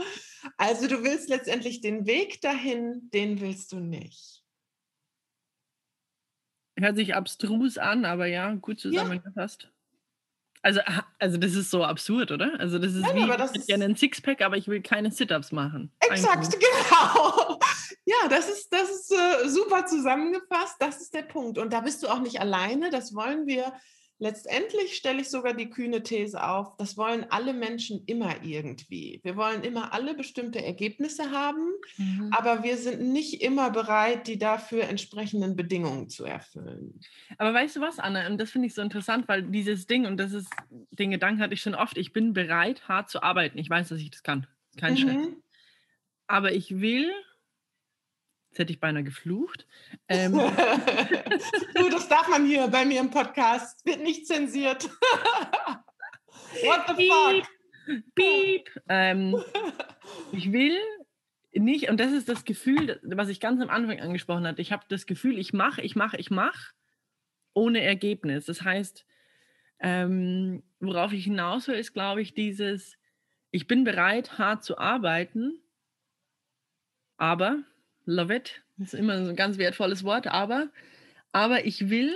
Speaker 4: Also du willst letztendlich den Weg dahin, den willst du nicht.
Speaker 3: Hört sich abstrus an, aber ja, gut zusammengefasst. Also, ha- also das ist so absurd, oder? Also das ist
Speaker 4: Nein,
Speaker 3: wie,
Speaker 4: das
Speaker 3: ich hätte gerne einen Sixpack, aber ich will keine Sit-Ups machen.
Speaker 4: Exakt,
Speaker 3: Eigentlich.
Speaker 4: genau. Ja, das ist, das ist äh, super zusammengefasst. Das ist der Punkt. Und da bist du auch nicht alleine. Das wollen wir. Letztendlich stelle ich sogar die kühne These auf, das wollen alle Menschen immer irgendwie. Wir wollen immer alle bestimmte Ergebnisse haben,
Speaker 3: Mhm.
Speaker 4: aber wir sind nicht immer bereit, die dafür entsprechenden Bedingungen zu erfüllen.
Speaker 3: Aber weißt du was, Anna? Und das finde ich so interessant, weil dieses Ding, und das ist, den Gedanken hatte ich schon oft, ich bin bereit, hart zu arbeiten. Ich weiß, dass ich das kann. Kein.
Speaker 4: Mhm.
Speaker 3: Aber ich will, jetzt hätte ich beinahe geflucht, ähm,
Speaker 4: du, das darf man hier bei mir im Podcast. Wird nicht zensiert. What the fuck?
Speaker 3: Piep. Ähm, ich will nicht, und das ist das Gefühl, was ich ganz am Anfang angesprochen hatte. Ich habe das Gefühl, ich mache, ich mache, ich mache ohne Ergebnis. Das heißt, ähm, worauf ich hinaus will, ist, glaube ich, dieses, ich bin bereit, hart zu arbeiten, aber love it. Das ist immer so ein ganz wertvolles Wort, aber, aber ich will,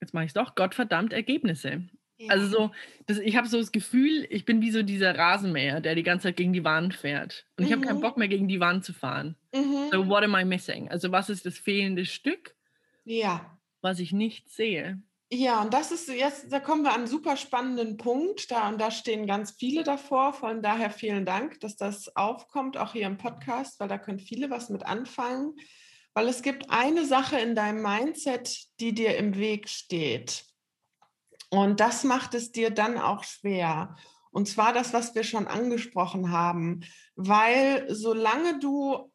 Speaker 3: jetzt mache ich es doch, Gottverdammt Ergebnisse. Ja. Also so, das, ich habe so das Gefühl, ich bin wie so dieser Rasenmäher, der die ganze Zeit gegen die Wand fährt. Und ich habe keinen mhm. Bock mehr, gegen die Wand zu fahren. Mhm. So, what am I missing? Also was ist das fehlende Stück?
Speaker 4: Ja.
Speaker 3: Was ich nicht sehe.
Speaker 4: Ja, und das ist jetzt, da kommen wir an einen super spannenden Punkt. Da und da stehen ganz viele davor. Von daher vielen Dank, dass das aufkommt, auch hier im Podcast, weil da können viele was mit anfangen. Weil es gibt eine Sache in deinem Mindset, die dir im Weg steht. Und das macht es dir dann auch schwer. Und zwar das, was wir schon angesprochen haben. Weil solange du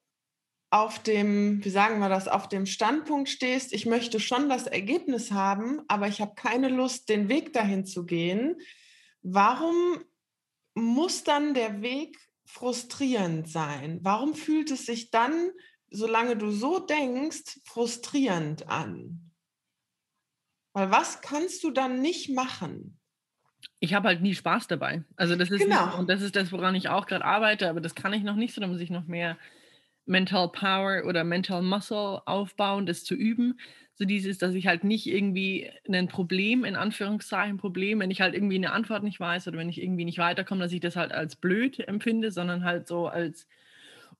Speaker 4: auf dem, wie sagen wir das, auf dem Standpunkt stehst, ich möchte schon das Ergebnis haben, aber ich habe keine Lust, den Weg dahin zu gehen, warum muss dann der Weg frustrierend sein? Warum fühlt es sich dann, solange du so denkst, frustrierend an? Weil was kannst du dann nicht machen?
Speaker 3: Ich habe halt nie Spaß dabei. Also das ist genau. und das ist das, woran ich auch gerade arbeite, aber das kann ich noch nicht, so da muss ich noch mehr Mental Power oder Mental Muscle aufbauen, das zu üben. So dieses, dass ich halt nicht irgendwie ein Problem, in Anführungszeichen Problem, wenn ich halt irgendwie eine Antwort nicht weiß oder wenn ich irgendwie nicht weiterkomme, dass ich das halt als blöd empfinde, sondern halt so als,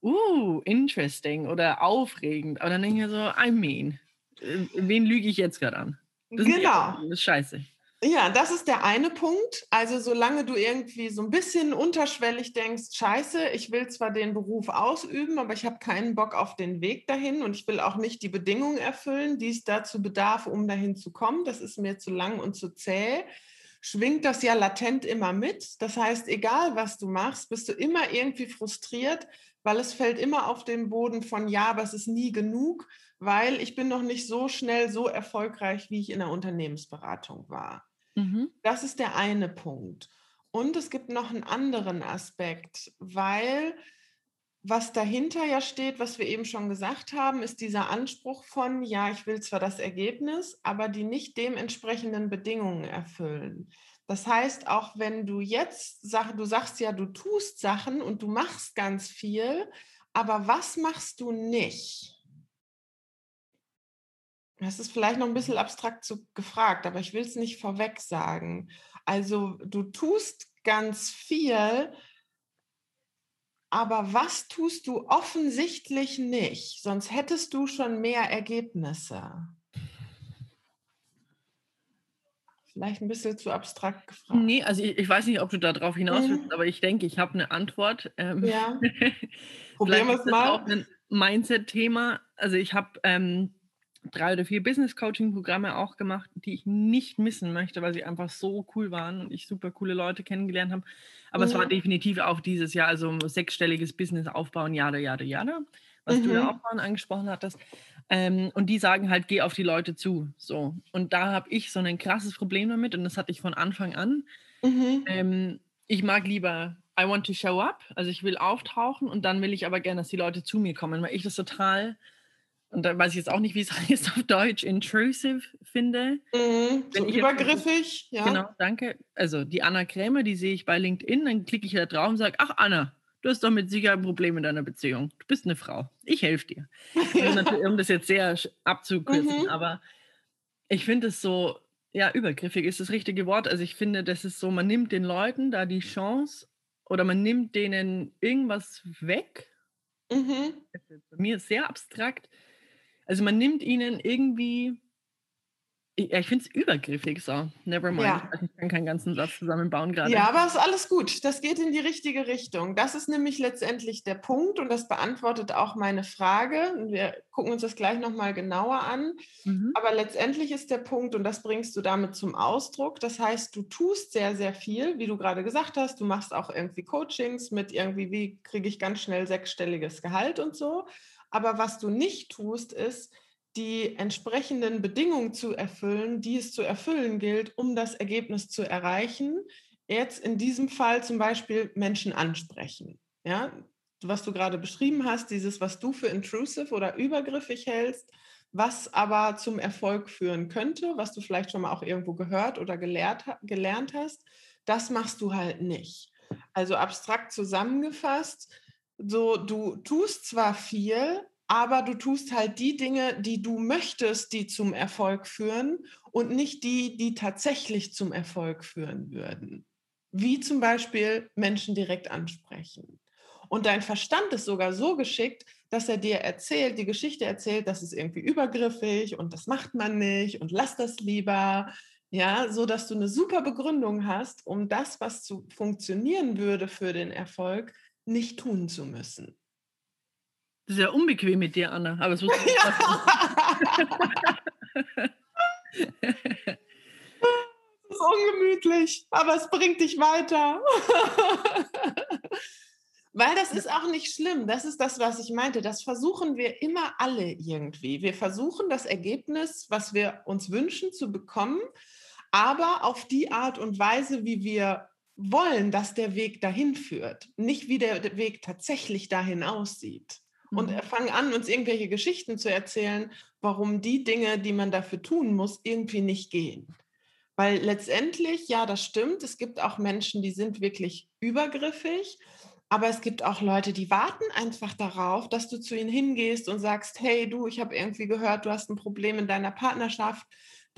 Speaker 3: uh, interesting oder aufregend. Aber dann denke ich mir so, I mean, äh, wen lüge ich jetzt gerade an?
Speaker 4: Das genau.
Speaker 3: Ist, das ist scheiße.
Speaker 4: Ja, das ist der eine Punkt. Also solange du irgendwie so ein bisschen unterschwellig denkst, scheiße, ich will zwar den Beruf ausüben, aber ich habe keinen Bock auf den Weg dahin und ich will auch nicht die Bedingungen erfüllen, die es dazu bedarf, um dahin zu kommen. Das ist mir zu lang und zu zäh. Schwingt das ja latent immer mit. Das heißt, egal was du machst, bist du immer irgendwie frustriert, weil es fällt immer auf den Boden von, ja, aber es ist nie genug, weil ich bin noch nicht so schnell so erfolgreich, wie ich in der Unternehmensberatung war. Mhm. Das ist der eine Punkt. Und es gibt noch einen anderen Aspekt, weil was dahinter ja steht, was wir eben schon gesagt haben, ist dieser Anspruch von, ja, ich will zwar das Ergebnis, aber die nicht dementsprechenden Bedingungen erfüllen. Das heißt, auch wenn du jetzt, du sagst ja, du tust Sachen und du machst ganz viel, aber was machst du nicht? Das ist vielleicht noch ein bisschen abstrakt zu, gefragt, aber ich will es nicht vorweg sagen. Also du tust ganz viel, aber was tust du offensichtlich nicht? Sonst hättest du schon mehr Ergebnisse. Vielleicht ein bisschen zu abstrakt gefragt.
Speaker 3: Nee, also ich, ich weiß nicht, ob du darauf hinaus willst, mhm. aber ich denke, ich habe eine Antwort.
Speaker 4: Ähm, ja. Probieren wir es mal.
Speaker 3: auch ein Mindset-Thema. Also ich habe ähm, drei oder vier Business Coaching Programme auch gemacht, die ich nicht missen möchte, weil sie einfach so cool waren und ich super coole Leute kennengelernt habe. Aber mhm. es war mhm. definitiv auch dieses Jahr, also sechsstelliges Business aufbauen, jada, jada, jada, was mhm. du ja auch vorhin angesprochen hattest. Ähm, und die sagen halt, geh auf die Leute zu. So. Und da habe ich so ein krasses Problem damit und das hatte ich von Anfang an. Mhm. Ähm, ich mag lieber I want to show up, also ich will auftauchen und dann will ich aber gerne, dass die Leute zu mir kommen, weil ich das total und da weiß ich jetzt auch nicht, wie es heißt auf Deutsch, intrusive finde.
Speaker 4: Mhm, so übergriffig,
Speaker 3: jetzt, ja. Genau, danke. Also die Anna Krämer, die sehe ich bei LinkedIn, dann klicke ich da drauf und sage, ach Anna, du hast doch mit Sicherheit ein Problem in deiner Beziehung. Du bist eine Frau. Ich helfe dir. Also um das jetzt sehr abzukürzen, mhm. aber ich finde es so, ja, übergriffig ist das richtige Wort. Also ich finde, das ist so, man nimmt den Leuten da die Chance oder man nimmt denen irgendwas weg. Mhm. Bei mir ist sehr abstrakt also man nimmt ihnen irgendwie, ich, ich finde es übergriffig so. Never mind. Ja. Ich kann keinen ganzen Satz zusammenbauen gerade.
Speaker 4: Ja, aber es ist alles gut. Das geht in die richtige Richtung. Das ist nämlich letztendlich der Punkt und das beantwortet auch meine Frage. Wir gucken uns das gleich nochmal genauer an. Mhm. Aber letztendlich ist der Punkt, und das bringst du damit zum Ausdruck, das heißt, du tust sehr, sehr viel, wie du gerade gesagt hast. Du machst auch irgendwie Coachings mit irgendwie, wie kriege ich ganz schnell sechsstelliges Gehalt und so. Aber was du nicht tust, ist, die entsprechenden Bedingungen zu erfüllen, die es zu erfüllen gilt, um das Ergebnis zu erreichen. Jetzt in diesem Fall zum Beispiel Menschen ansprechen. Ja, was du gerade beschrieben hast, dieses, was du für intrusive oder übergriffig hältst, was aber zum Erfolg führen könnte, was du vielleicht schon mal auch irgendwo gehört oder gelehrt, gelernt hast, das machst du halt nicht. Also abstrakt zusammengefasst, so du tust zwar viel, aber du tust halt die Dinge, die du möchtest, die zum Erfolg führen und nicht die, die tatsächlich zum Erfolg führen würden. Wie zum Beispiel Menschen direkt ansprechen. Und dein Verstand ist sogar so geschickt, dass er dir erzählt, die Geschichte erzählt, das ist irgendwie übergriffig und das macht man nicht und lass das lieber. Ja, so dass du eine super Begründung hast, um das, was zu funktionieren würde für den Erfolg, nicht tun zu müssen.
Speaker 3: Das ist ja unbequem mit dir, Anna. Aber es muss
Speaker 4: Das ist ungemütlich, aber es bringt dich weiter. Weil das ist auch nicht schlimm. Das ist das, was ich meinte. Das versuchen wir immer alle irgendwie. Wir versuchen das Ergebnis, was wir uns wünschen, zu bekommen, aber auf die Art und Weise, wie wir wollen, dass der Weg dahin führt. Nicht wie der Weg tatsächlich dahin aussieht. Und mhm. fangen an, uns irgendwelche Geschichten zu erzählen, warum die Dinge, die man dafür tun muss, irgendwie nicht gehen. Weil letztendlich, ja, das stimmt, es gibt auch Menschen, die sind wirklich übergriffig aber es gibt auch Leute, die warten einfach darauf, dass du zu ihnen hingehst und sagst, hey du, ich habe irgendwie gehört, du hast ein Problem in deiner Partnerschaft.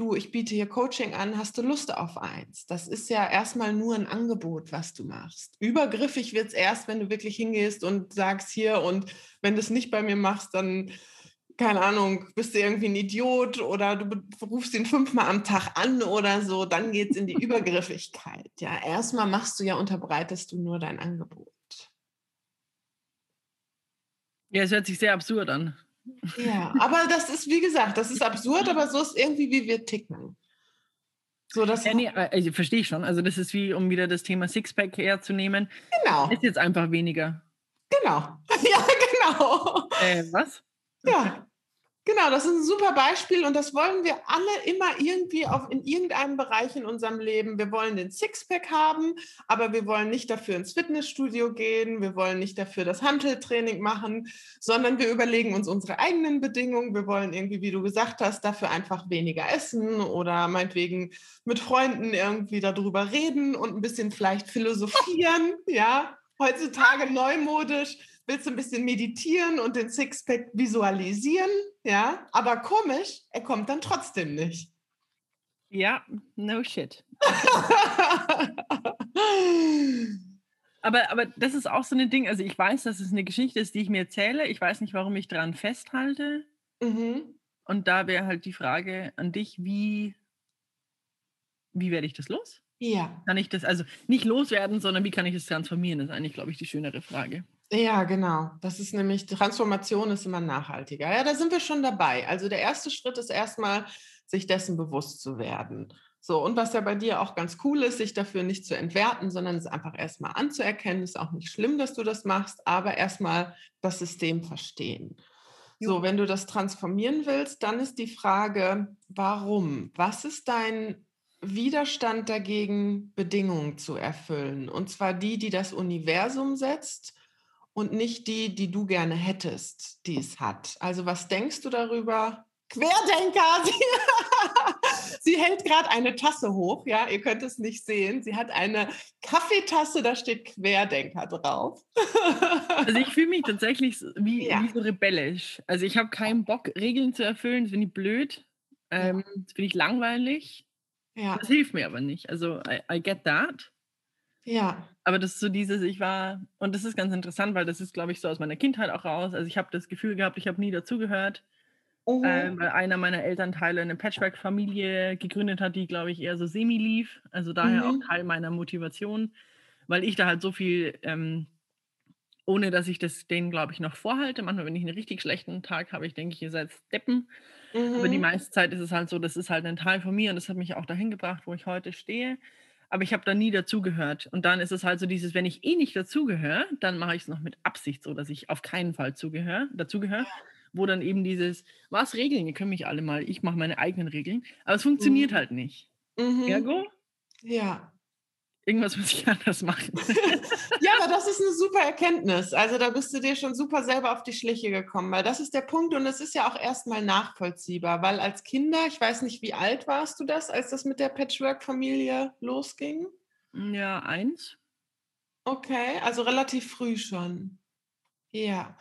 Speaker 4: Du, ich biete hier Coaching an, hast du Lust auf eins? Das ist ja erstmal nur ein Angebot, was du machst. Übergriffig wird es erst, wenn du wirklich hingehst und sagst hier und wenn du es nicht bei mir machst, dann keine Ahnung, bist du irgendwie ein Idiot oder du rufst ihn fünfmal am Tag an oder so, dann geht es in die Übergriffigkeit. Ja, erstmal machst du ja, unterbreitest du nur dein Angebot.
Speaker 3: Ja, es hört sich sehr absurd an.
Speaker 4: Ja, aber das ist, wie gesagt, das ist absurd, aber so ist irgendwie, wie wir ticken.
Speaker 3: So, das ja, nee, also, verstehe ich schon. Also das ist wie, um wieder das Thema Sixpack herzunehmen.
Speaker 4: Genau.
Speaker 3: Ist jetzt einfach weniger.
Speaker 4: Genau. Ja, genau.
Speaker 3: Äh, was?
Speaker 4: Ja. Genau, das ist ein super Beispiel und das wollen wir alle immer irgendwie auf, in irgendeinem Bereich in unserem Leben. Wir wollen den Sixpack haben, aber wir wollen nicht dafür ins Fitnessstudio gehen, wir wollen nicht dafür das Handeltraining machen, sondern wir überlegen uns unsere eigenen Bedingungen. Wir wollen irgendwie, wie du gesagt hast, dafür einfach weniger essen oder meinetwegen mit Freunden irgendwie darüber reden und ein bisschen vielleicht philosophieren, ja, heutzutage neumodisch willst du ein bisschen meditieren und den Sixpack visualisieren, ja, aber komisch, er kommt dann trotzdem nicht.
Speaker 3: Ja, no shit. aber, aber das ist auch so ein Ding, also ich weiß, dass es eine Geschichte ist, die ich mir erzähle. Ich weiß nicht, warum ich daran festhalte. Mhm. Und da wäre halt die Frage an dich, wie, wie werde ich das los?
Speaker 4: Ja.
Speaker 3: Kann ich das, also nicht loswerden, sondern wie kann ich das transformieren? Das ist eigentlich, glaube ich, die schönere Frage.
Speaker 4: Ja, genau. Das ist nämlich, Transformation ist immer nachhaltiger. Ja, da sind wir schon dabei. Also der erste Schritt ist erstmal, sich dessen bewusst zu werden. So, und was ja bei dir auch ganz cool ist, sich dafür nicht zu entwerten, sondern es einfach erstmal anzuerkennen, ist auch nicht schlimm, dass du das machst, aber erstmal das System verstehen. So, wenn du das transformieren willst, dann ist die Frage, warum? Was ist dein Widerstand dagegen, Bedingungen zu erfüllen? Und zwar die, die das Universum setzt und nicht die, die du gerne hättest, die es hat. Also was denkst du darüber? Querdenker! Sie, sie hält gerade eine Tasse hoch, ja, ihr könnt es nicht sehen. Sie hat eine Kaffeetasse, da steht Querdenker drauf.
Speaker 3: Also ich fühle mich tatsächlich wie, ja. wie so rebellisch. Also ich habe keinen Bock, Regeln zu erfüllen, das finde ich blöd, ähm, das finde ich langweilig. Ja. Das hilft mir aber nicht. Also I, I get that.
Speaker 4: Ja.
Speaker 3: Aber das ist so dieses, ich war, und das ist ganz interessant, weil das ist, glaube ich, so aus meiner Kindheit auch raus. Also ich habe das Gefühl gehabt, ich habe nie dazugehört, mhm. äh, weil einer meiner Elternteile eine Patchwork-Familie gegründet hat, die, glaube ich, eher so semi lief. Also daher mhm. auch Teil meiner Motivation, weil ich da halt so viel, ähm, ohne dass ich das denen, glaube ich, noch vorhalte. Manchmal, wenn ich einen richtig schlechten Tag habe, ich denke, ihr seid Steppen. Mhm. Aber die mhm. meiste Zeit ist es halt so, das ist halt ein Teil von mir und das hat mich auch dahin gebracht, wo ich heute stehe aber ich habe da nie dazugehört. Und dann ist es halt so dieses, wenn ich eh nicht dazugehöre, dann mache ich es noch mit Absicht so, dass ich auf keinen Fall zugehöre, dazugehöre. Wo dann eben dieses, was Regeln, ihr könnt mich alle mal, ich mache meine eigenen Regeln, aber es funktioniert mhm. halt nicht. Mhm. Ergo?
Speaker 4: Ja
Speaker 3: irgendwas muss ich anders machen.
Speaker 4: ja, aber das ist eine super Erkenntnis. Also da bist du dir schon super selber auf die Schliche gekommen, weil das ist der Punkt und es ist ja auch erstmal nachvollziehbar, weil als Kinder, ich weiß nicht, wie alt warst du das, als das mit der Patchwork-Familie losging?
Speaker 3: Ja, eins.
Speaker 4: Okay, also relativ früh schon. Ja.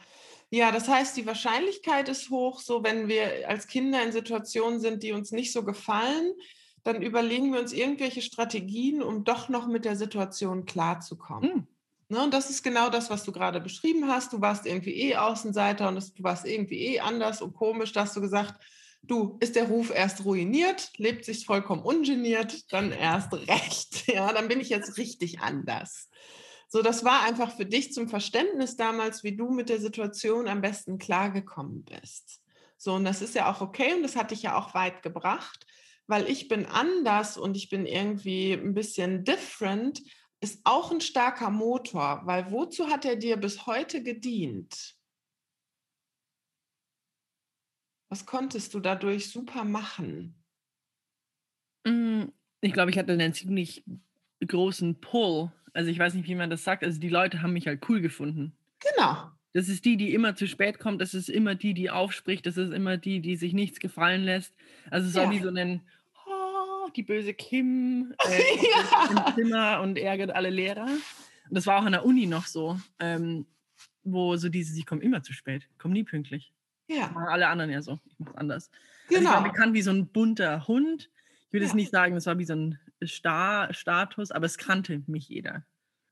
Speaker 4: Ja, das heißt, die Wahrscheinlichkeit ist hoch, so wenn wir als Kinder in Situationen sind, die uns nicht so gefallen, dann überlegen wir uns irgendwelche Strategien, um doch noch mit der Situation klarzukommen. Mhm. Ne, und das ist genau das, was du gerade beschrieben hast. Du warst irgendwie eh Außenseiter und das, du warst irgendwie eh anders und komisch. Da hast du gesagt, du, ist der Ruf erst ruiniert, lebt sich vollkommen ungeniert, dann erst recht. Ja, dann bin ich jetzt richtig anders. So, das war einfach für dich zum Verständnis damals, wie du mit der Situation am besten klargekommen bist. So, und das ist ja auch okay und das hat dich ja auch weit gebracht, weil ich bin anders und ich bin irgendwie ein bisschen different, ist auch ein starker Motor, weil wozu hat er dir bis heute gedient? Was konntest du dadurch super machen?
Speaker 3: Hm, ich glaube, ich hatte einen ziemlich großen Pull. Also ich weiß nicht, wie man das sagt. Also die Leute haben mich halt cool gefunden.
Speaker 4: Genau.
Speaker 3: Das ist die, die immer zu spät kommt. Das ist immer die, die aufspricht. Das ist immer die, die sich nichts gefallen lässt. Also es ja. war wie so ein die böse Kim äh, ja. im Zimmer und ärgert alle Lehrer. Und das war auch an der Uni noch so, ähm, wo so diese, sie kommen immer zu spät, kommen nie pünktlich. Ja. alle anderen ja so, ich mache es anders. Genau. Also ich war genau. bekannt wie so ein bunter Hund. Ich würde ja. es nicht sagen, es war wie so ein Star Status, aber es kannte mich jeder.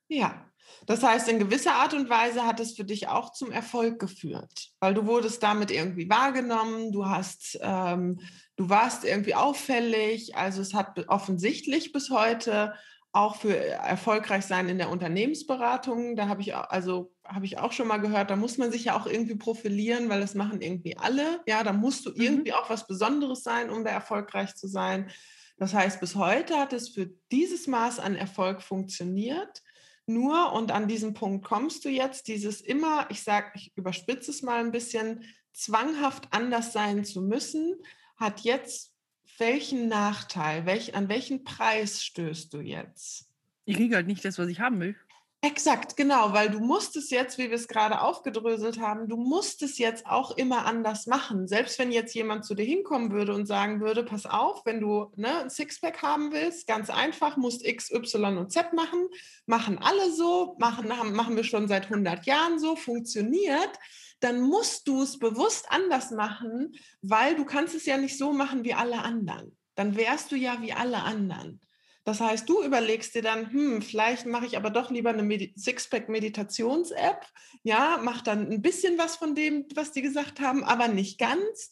Speaker 4: Ja, das heißt, in gewisser Art und Weise hat es für dich auch zum Erfolg geführt, weil du wurdest damit irgendwie wahrgenommen, du hast, ähm, du warst irgendwie auffällig, also es hat offensichtlich bis heute auch für erfolgreich sein in der Unternehmensberatung. Da habe ich also habe ich auch schon mal gehört, da muss man sich ja auch irgendwie profilieren, weil das machen irgendwie alle. Ja, da musst du mhm. irgendwie auch was Besonderes sein, um da erfolgreich zu sein. Das heißt, bis heute hat es für dieses Maß an Erfolg funktioniert. Nur, und an diesem Punkt kommst du jetzt, dieses immer, ich sage, ich überspitze es mal ein bisschen, zwanghaft anders sein zu müssen, hat jetzt welchen Nachteil? Welch, an welchen Preis stößt du jetzt?
Speaker 3: Ich kriege halt nicht das, was ich haben will.
Speaker 4: Exakt, genau, weil du musst es jetzt, wie wir es gerade aufgedröselt haben, du musst es jetzt auch immer anders machen. Selbst wenn jetzt jemand zu dir hinkommen würde und sagen würde, pass auf, wenn du ne, ein Sixpack haben willst, ganz einfach, musst X, Y und Z machen, machen alle so, machen, machen wir schon seit 100 Jahren so, funktioniert, dann musst du es bewusst anders machen, weil du kannst es ja nicht so machen wie alle anderen. Dann wärst du ja wie alle anderen. Das heißt, du überlegst dir dann, hm, vielleicht mache ich aber doch lieber eine Medi Sixpack-Meditations-App. Ja, mach dann ein bisschen was von dem, was die gesagt haben, aber nicht ganz.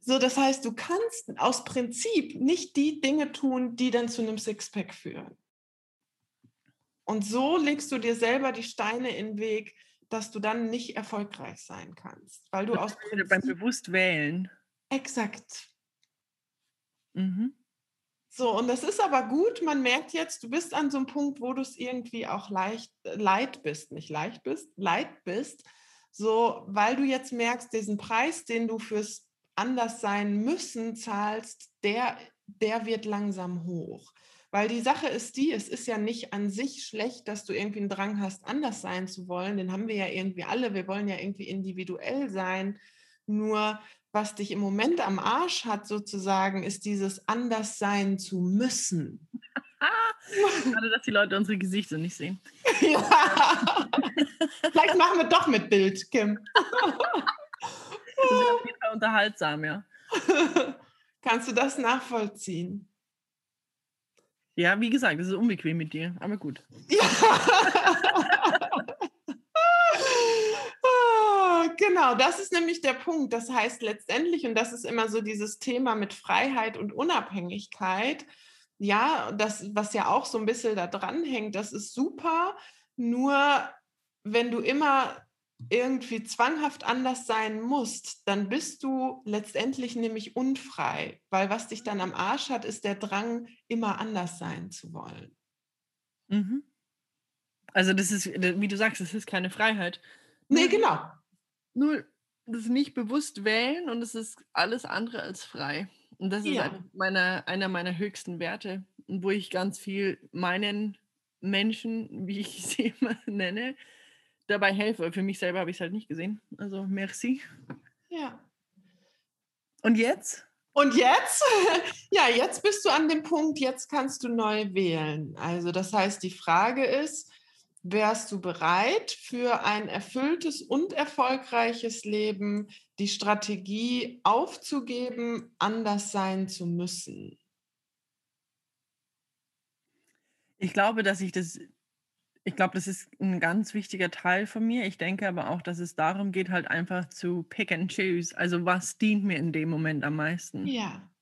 Speaker 4: So, das heißt, du kannst aus Prinzip nicht die Dinge tun, die dann zu einem Sixpack führen. Und so legst du dir selber die Steine in den Weg, dass du dann nicht erfolgreich sein kannst, weil du aus
Speaker 3: Prinzip beim bewusst wählen.
Speaker 4: Exakt. Mhm. So, und das ist aber gut. Man merkt jetzt, du bist an so einem Punkt, wo du es irgendwie auch leicht, leid bist, nicht leicht bist, leid bist. So, weil du jetzt merkst, diesen Preis, den du fürs Anderssein müssen zahlst, der, der wird langsam hoch. Weil die Sache ist die, es ist ja nicht an sich schlecht, dass du irgendwie einen Drang hast, anders sein zu wollen. Den haben wir ja irgendwie alle. Wir wollen ja irgendwie individuell sein. Nur was dich im Moment am Arsch hat, sozusagen, ist dieses anders sein zu müssen.
Speaker 3: Schade, dass die Leute unsere Gesichter nicht sehen.
Speaker 4: ja. Vielleicht machen wir doch mit Bild, Kim.
Speaker 3: das ist auf jeden Fall unterhaltsam, ja.
Speaker 4: Kannst du das nachvollziehen?
Speaker 3: Ja, wie gesagt, es ist unbequem mit dir, aber gut. Ja.
Speaker 4: Genau, das ist nämlich der Punkt. Das heißt letztendlich, und das ist immer so dieses Thema mit Freiheit und Unabhängigkeit, ja, das, was ja auch so ein bisschen da dran hängt, das ist super. Nur wenn du immer irgendwie zwanghaft anders sein musst, dann bist du letztendlich nämlich unfrei, weil was dich dann am Arsch hat, ist der Drang, immer anders sein zu wollen.
Speaker 3: Mhm. Also das ist, wie du sagst, es ist keine Freiheit.
Speaker 4: Nee, genau.
Speaker 3: Nur das nicht bewusst wählen und es ist alles andere als frei. Und das ist ja. meine, einer meiner höchsten Werte, wo ich ganz viel meinen Menschen, wie ich sie immer nenne, dabei helfe. Für mich selber habe ich es halt nicht gesehen. Also merci.
Speaker 4: Ja.
Speaker 3: Und jetzt?
Speaker 4: Und jetzt? Ja, jetzt bist du an dem Punkt, jetzt kannst du neu wählen. Also das heißt, die Frage ist, wärst du bereit, für ein erfülltes und erfolgreiches Leben die Strategie aufzugeben, anders sein zu müssen?
Speaker 3: Ich glaube, dass ich das, ich glaube, das ist ein ganz wichtiger Teil von mir. Ich denke aber auch, dass es darum geht, halt einfach zu pick and choose. Also was dient mir in dem Moment am meisten?
Speaker 4: Ja.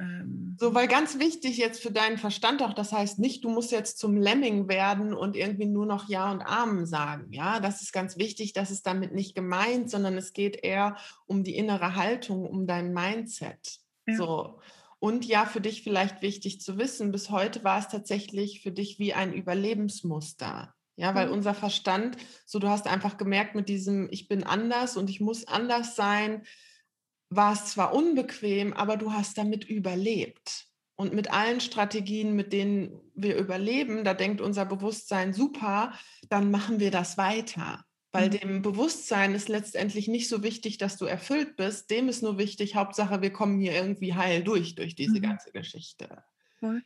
Speaker 4: Ähm, so, weil ganz wichtig jetzt für deinen Verstand auch, das heißt nicht, du musst jetzt zum Lemming werden und irgendwie nur noch Ja und Amen sagen. Ja, das ist ganz wichtig, das ist damit nicht gemeint, sondern es geht eher um die innere Haltung, um dein Mindset. Ja. So. Und ja, für dich vielleicht wichtig zu wissen, bis heute war es tatsächlich für dich wie ein Überlebensmuster. Ja, weil mhm. unser Verstand, so du hast einfach gemerkt mit diesem, ich bin anders und ich muss anders sein, war es zwar unbequem, aber du hast damit überlebt. Und mit allen Strategien, mit denen wir überleben, da denkt unser Bewusstsein super, dann machen wir das weiter. Weil mhm. dem Bewusstsein ist letztendlich nicht so wichtig, dass du erfüllt bist. Dem ist nur wichtig, Hauptsache, wir kommen hier irgendwie heil durch, durch diese mhm. ganze Geschichte. Voll.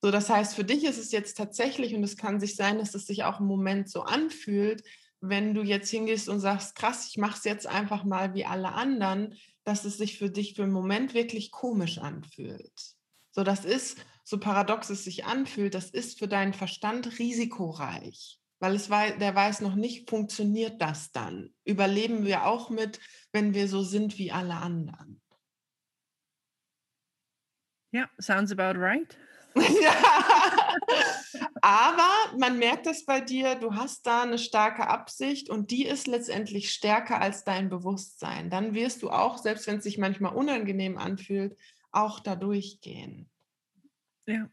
Speaker 4: So, das heißt, für dich ist es jetzt tatsächlich, und es kann sich sein, dass es sich auch im Moment so anfühlt, wenn du jetzt hingehst und sagst, krass, ich mache es jetzt einfach mal wie alle anderen, dass es sich für dich für einen Moment wirklich komisch anfühlt. So, das ist, so paradox es sich anfühlt, das ist für deinen Verstand risikoreich, weil es weiß, der weiß noch nicht, funktioniert das dann? Überleben wir auch mit, wenn wir so sind wie alle anderen?
Speaker 3: Ja, sounds about right.
Speaker 4: Ja. Aber man merkt das bei dir, du hast da eine starke Absicht und die ist letztendlich stärker als dein Bewusstsein. Dann wirst du auch, selbst wenn es sich manchmal unangenehm anfühlt, auch da durchgehen.
Speaker 3: Ja.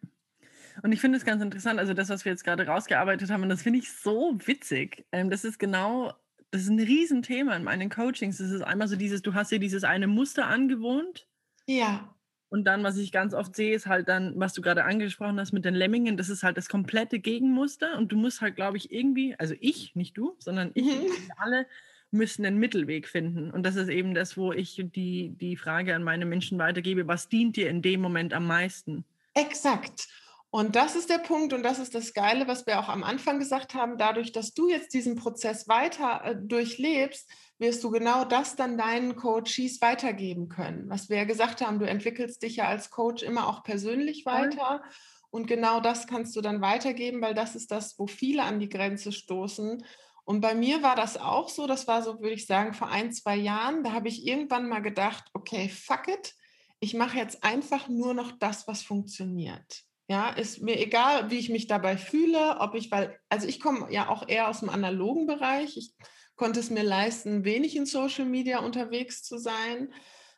Speaker 3: Und ich finde es ganz interessant, also das, was wir jetzt gerade rausgearbeitet haben, und das finde ich so witzig. Ähm, das ist genau, das ist ein Riesenthema in meinen Coachings. Das ist einmal so dieses, du hast dir dieses eine Muster angewohnt.
Speaker 4: Ja.
Speaker 3: Und dann, was ich ganz oft sehe, ist halt dann, was du gerade angesprochen hast mit den Lemmingen, das ist halt das komplette Gegenmuster. Und du musst halt, glaube ich, irgendwie, also ich, nicht du, sondern ich, mhm. alle müssen einen Mittelweg finden. Und das ist eben das, wo ich die, die Frage an meine Menschen weitergebe, was dient dir in dem Moment am meisten?
Speaker 4: Exakt. Und das ist der Punkt und das ist das Geile, was wir auch am Anfang gesagt haben. Dadurch, dass du jetzt diesen Prozess weiter äh, durchlebst, wirst du genau das dann deinen Coaches weitergeben können. Was wir ja gesagt haben, du entwickelst dich ja als Coach immer auch persönlich weiter. Und genau das kannst du dann weitergeben, weil das ist das, wo viele an die Grenze stoßen. Und bei mir war das auch so, das war so, würde ich sagen, vor ein, zwei Jahren, da habe ich irgendwann mal gedacht, okay, fuck it, ich mache jetzt einfach nur noch das, was funktioniert. Ja, ist mir egal, wie ich mich dabei fühle, ob ich, weil, also ich komme ja auch eher aus dem analogen Bereich. Ich konnte es mir leisten, wenig in Social Media unterwegs zu sein.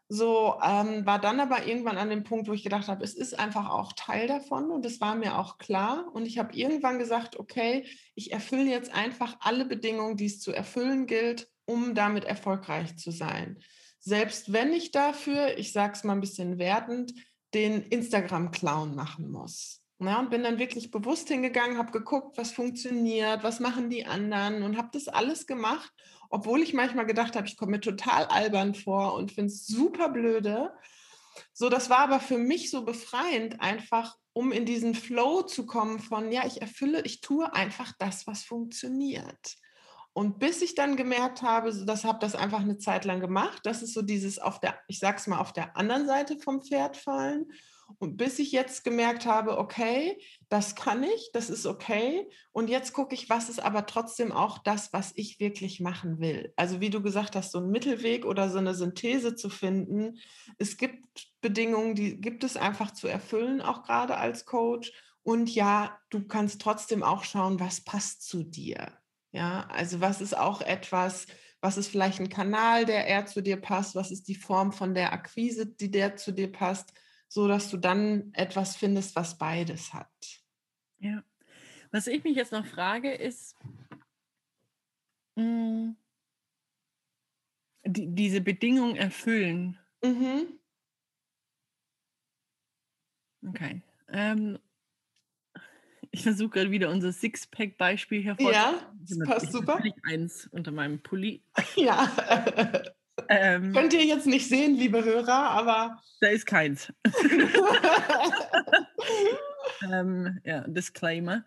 Speaker 4: So ähm, war dann aber irgendwann an dem Punkt, wo ich gedacht habe, es ist einfach auch Teil davon und es war mir auch klar. Und ich habe irgendwann gesagt, okay, ich erfülle jetzt einfach alle Bedingungen, die es zu erfüllen gilt, um damit erfolgreich zu sein. Selbst wenn ich dafür, ich sage es mal ein bisschen wertend, den Instagram-Clown machen muss. Ja, und bin dann wirklich bewusst hingegangen, habe geguckt, was funktioniert, was machen die anderen und habe das alles gemacht, obwohl ich manchmal gedacht habe, ich komme mir total albern vor und finde es super blöde. So, das war aber für mich so befreiend, einfach um in diesen Flow zu kommen von, ja, ich erfülle, ich tue einfach das, was funktioniert. Und bis ich dann gemerkt habe, das habe das einfach eine Zeit lang gemacht, das ist so dieses auf der, ich sag's mal, auf der anderen Seite vom Pferd fallen und bis ich jetzt gemerkt habe, okay, das kann ich, das ist okay. Und jetzt gucke ich, was ist aber trotzdem auch das, was ich wirklich machen will. Also wie du gesagt hast, so ein Mittelweg oder so eine Synthese zu finden. Es gibt Bedingungen, die gibt es einfach zu erfüllen, auch gerade als Coach. Und ja, du kannst trotzdem auch schauen, was passt zu dir. Ja, also was ist auch etwas, was ist vielleicht ein Kanal, der eher zu dir passt? Was ist die Form von der Akquise, die der zu dir passt? So dass du dann etwas findest, was beides hat.
Speaker 3: Ja. Was ich mich jetzt noch frage, ist, mh, hm, die, diese Bedingung erfüllen. Mhm. Okay. Ähm, ich versuche gerade wieder unser Sixpack-Beispiel hervorzustellen.
Speaker 4: Ja, das passt super.
Speaker 3: Ich eins unter meinem Pulli.
Speaker 4: Ja. Ähm, Könnt ihr jetzt nicht sehen, liebe Hörer, aber.
Speaker 3: Da ist keins. ähm, ja, Disclaimer.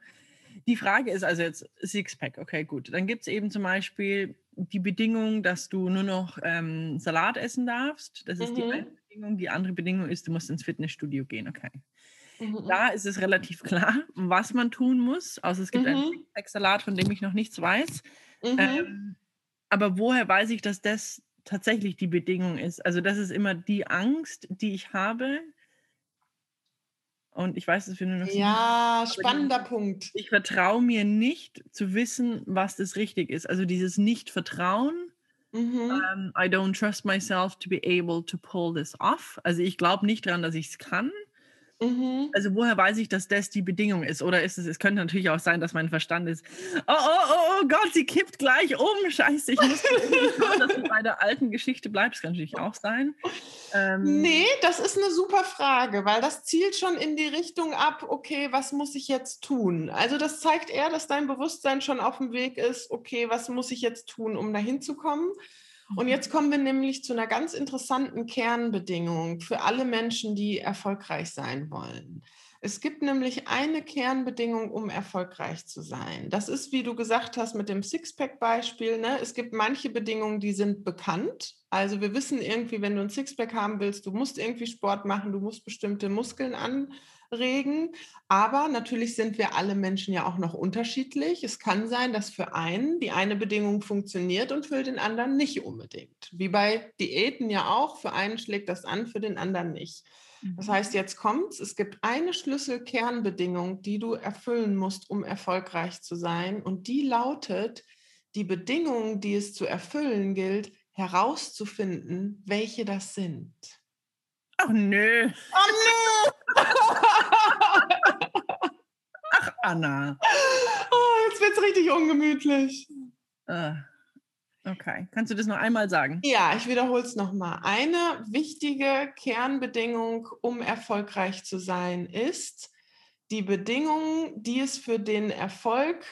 Speaker 3: Die Frage ist also jetzt Sixpack, okay, gut. Dann gibt es eben zum Beispiel die Bedingung, dass du nur noch ähm, Salat essen darfst. Das ist mhm. die eine Bedingung. Die andere Bedingung ist, du musst ins Fitnessstudio gehen, okay. Mhm. Da ist es relativ klar, was man tun muss. Außer es gibt mhm. einen Sixpack-Salat, von dem ich noch nichts weiß. Mhm. Ähm, aber woher weiß ich, dass das tatsächlich die Bedingung ist? Also das ist immer die Angst, die ich habe, und ich weiß, dass wir nur noch.
Speaker 4: Ja, spannender ich, Punkt.
Speaker 3: Ich vertraue mir nicht zu wissen, was das richtig ist. Also dieses Nicht-Vertrauen. Mhm. Um, ähm, I don't trust myself to be able to pull this off. Also ich glaube nicht daran, dass ich es kann. Mhm. Also woher weiß ich, dass das die Bedingung ist? Oder ist es, es könnte natürlich auch sein, dass mein Verstand ist, oh, oh, oh, oh Gott, sie kippt gleich um. Scheiße, ich muss schauen, dass du bei der alten Geschichte bleibst. Kann natürlich auch sein.
Speaker 4: Ähm, nee, das ist eine super Frage, weil das zielt schon in die Richtung ab, okay, was muss ich jetzt tun? Also das zeigt eher, dass dein Bewusstsein schon auf dem Weg ist, okay, was muss ich jetzt tun, um dahin zu kommen? Und jetzt kommen wir nämlich zu einer ganz interessanten Kernbedingung für alle Menschen, die erfolgreich sein wollen. Es gibt nämlich eine Kernbedingung, um erfolgreich zu sein. Das ist, wie du gesagt hast, mit dem Sixpack-Beispiel. Ne? Es gibt manche Bedingungen, die sind bekannt. Also wir wissen irgendwie, wenn du ein Sixpack haben willst, du musst irgendwie Sport machen, du musst bestimmte Muskeln an regen. Aber natürlich sind wir alle Menschen ja auch noch unterschiedlich. Es kann sein, dass für einen die eine Bedingung funktioniert und für den anderen nicht unbedingt. Wie bei Diäten ja auch. Für einen schlägt das an, für den anderen nicht. Das mhm. heißt, jetzt kommt's. Es gibt eine Schlüsselkernbedingung, die du erfüllen musst, um erfolgreich zu sein. Und die lautet, die Bedingungen, die es zu erfüllen gilt, herauszufinden, welche das sind.
Speaker 3: Ach nö.
Speaker 4: Ach nö.
Speaker 3: Ach Anna.
Speaker 4: Oh, jetzt wird's richtig ungemütlich.
Speaker 3: Uh, okay, kannst du das noch einmal sagen?
Speaker 4: Ja, ich wiederhole es nochmal. Eine wichtige Kernbedingung, um erfolgreich zu sein, ist die Bedingung, die es für den Erfolg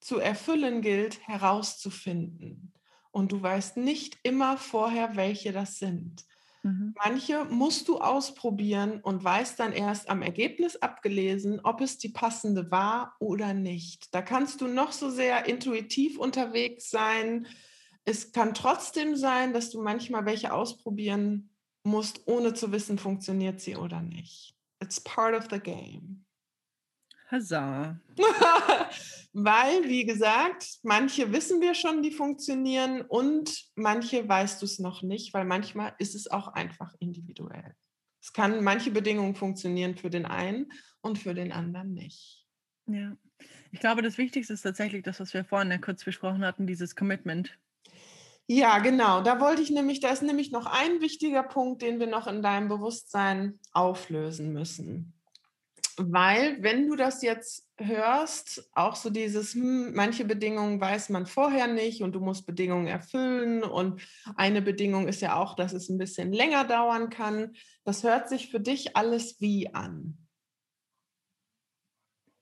Speaker 4: zu erfüllen gilt, herauszufinden. Und du weißt nicht immer vorher, welche das sind. Mhm. Manche musst du ausprobieren und weißt dann erst am Ergebnis abgelesen, ob es die passende war oder nicht. Da kannst du noch so sehr intuitiv unterwegs sein. Es kann trotzdem sein, dass du manchmal welche ausprobieren musst, ohne zu wissen, funktioniert sie oder nicht. It's part of the game.
Speaker 3: Huzzah.
Speaker 4: Weil, wie gesagt, manche wissen wir schon, die funktionieren und manche weißt du es noch nicht, weil manchmal ist es auch einfach individuell. Es kann manche Bedingungen funktionieren für den einen und für den anderen nicht.
Speaker 3: Ja, ich glaube, das Wichtigste ist tatsächlich das, was wir vorhin ja kurz besprochen hatten, dieses Commitment.
Speaker 4: Ja, genau. Da wollte ich nämlich, da ist nämlich noch ein wichtiger Punkt, den wir noch in deinem Bewusstsein auflösen müssen weil wenn du das jetzt hörst, auch so dieses, hm, manche Bedingungen weiß man vorher nicht und du musst Bedingungen erfüllen und eine Bedingung ist ja auch, dass es ein bisschen länger dauern kann. Das hört sich für dich alles wie an.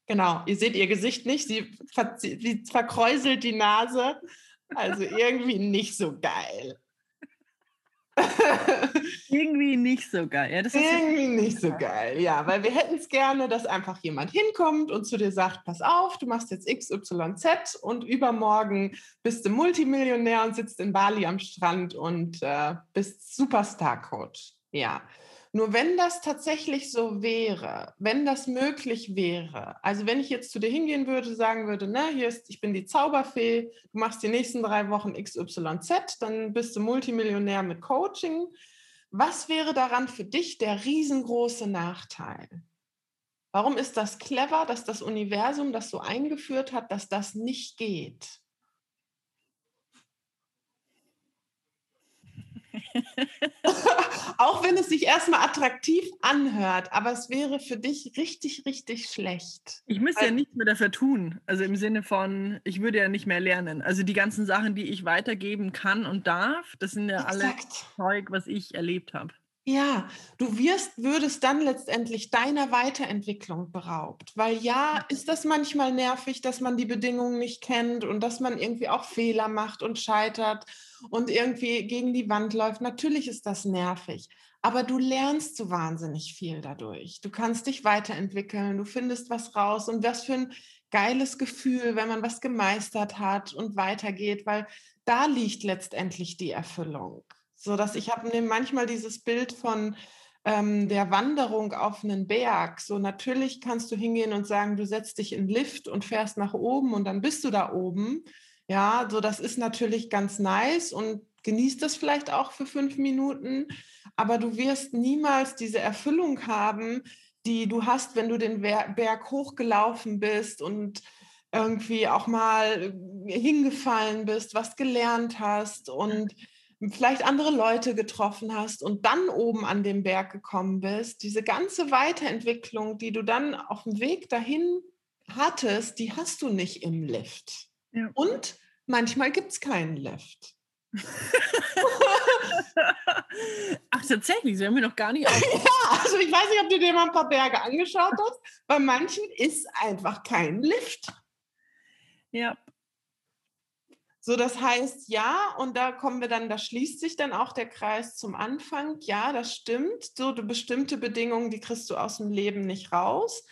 Speaker 4: Genau, ihr seht ihr Gesicht nicht, sie, ver sie verkräuselt die Nase, also irgendwie nicht so geil.
Speaker 3: Irgendwie nicht so geil.
Speaker 4: Ja, Irgendwie nicht so geil, ja, weil wir hätten es gerne, dass einfach jemand hinkommt und zu dir sagt, pass auf, du machst jetzt XYZ und übermorgen bist du Multimillionär und sitzt in Bali am Strand und äh, bist Superstar-Coach. Ja, nur wenn das tatsächlich so wäre, wenn das möglich wäre, also wenn ich jetzt zu dir hingehen würde, sagen würde, ne, hier ist, ich bin die Zauberfee, du machst die nächsten drei Wochen XYZ, dann bist du Multimillionär mit Coaching. Was wäre daran für dich der riesengroße Nachteil? Warum ist das clever, dass das Universum das so eingeführt hat, dass das nicht geht? Auch wenn es sich erstmal attraktiv anhört, aber es wäre für dich richtig, richtig schlecht.
Speaker 3: Ich müsste also, ja nichts mehr dafür tun. Also im Sinne von, ich würde ja nicht mehr lernen. Also die ganzen Sachen, die ich weitergeben kann und darf, das sind ja exakt. alle Zeug, was ich erlebt habe.
Speaker 4: Ja, du wirst, würdest dann letztendlich deiner Weiterentwicklung beraubt. Weil ja, ist das manchmal nervig, dass man die Bedingungen nicht kennt und dass man irgendwie auch Fehler macht und scheitert und irgendwie gegen die Wand läuft. Natürlich ist das nervig. Aber du lernst so wahnsinnig viel dadurch. Du kannst dich weiterentwickeln, du findest was raus und was für ein geiles Gefühl, wenn man was gemeistert hat und weitergeht, weil da liegt letztendlich die Erfüllung. So dass ich habe manchmal dieses Bild von ähm, der Wanderung auf einen Berg. So natürlich kannst du hingehen und sagen, du setzt dich in den Lift und fährst nach oben und dann bist du da oben. Ja, so das ist natürlich ganz nice und genießt das vielleicht auch für fünf Minuten, aber du wirst niemals diese Erfüllung haben, die du hast, wenn du den Berg hochgelaufen bist und irgendwie auch mal hingefallen bist, was gelernt hast und vielleicht andere Leute getroffen hast und dann oben an den Berg gekommen bist. Diese ganze Weiterentwicklung, die du dann auf dem Weg dahin hattest, die hast du nicht im Lift. Ja. Und manchmal gibt es keinen Lift.
Speaker 3: Ach, tatsächlich, sie haben mir noch gar nicht
Speaker 4: Ja, also ich weiß nicht, ob du dir mal ein paar Berge angeschaut hast. Bei manchen ist einfach kein Lift.
Speaker 3: Ja.
Speaker 4: So, das heißt, ja, und da kommen wir dann, da schließt sich dann auch der Kreis zum Anfang. Ja, das stimmt. So, du bestimmte Bedingungen, die kriegst du aus dem Leben nicht raus.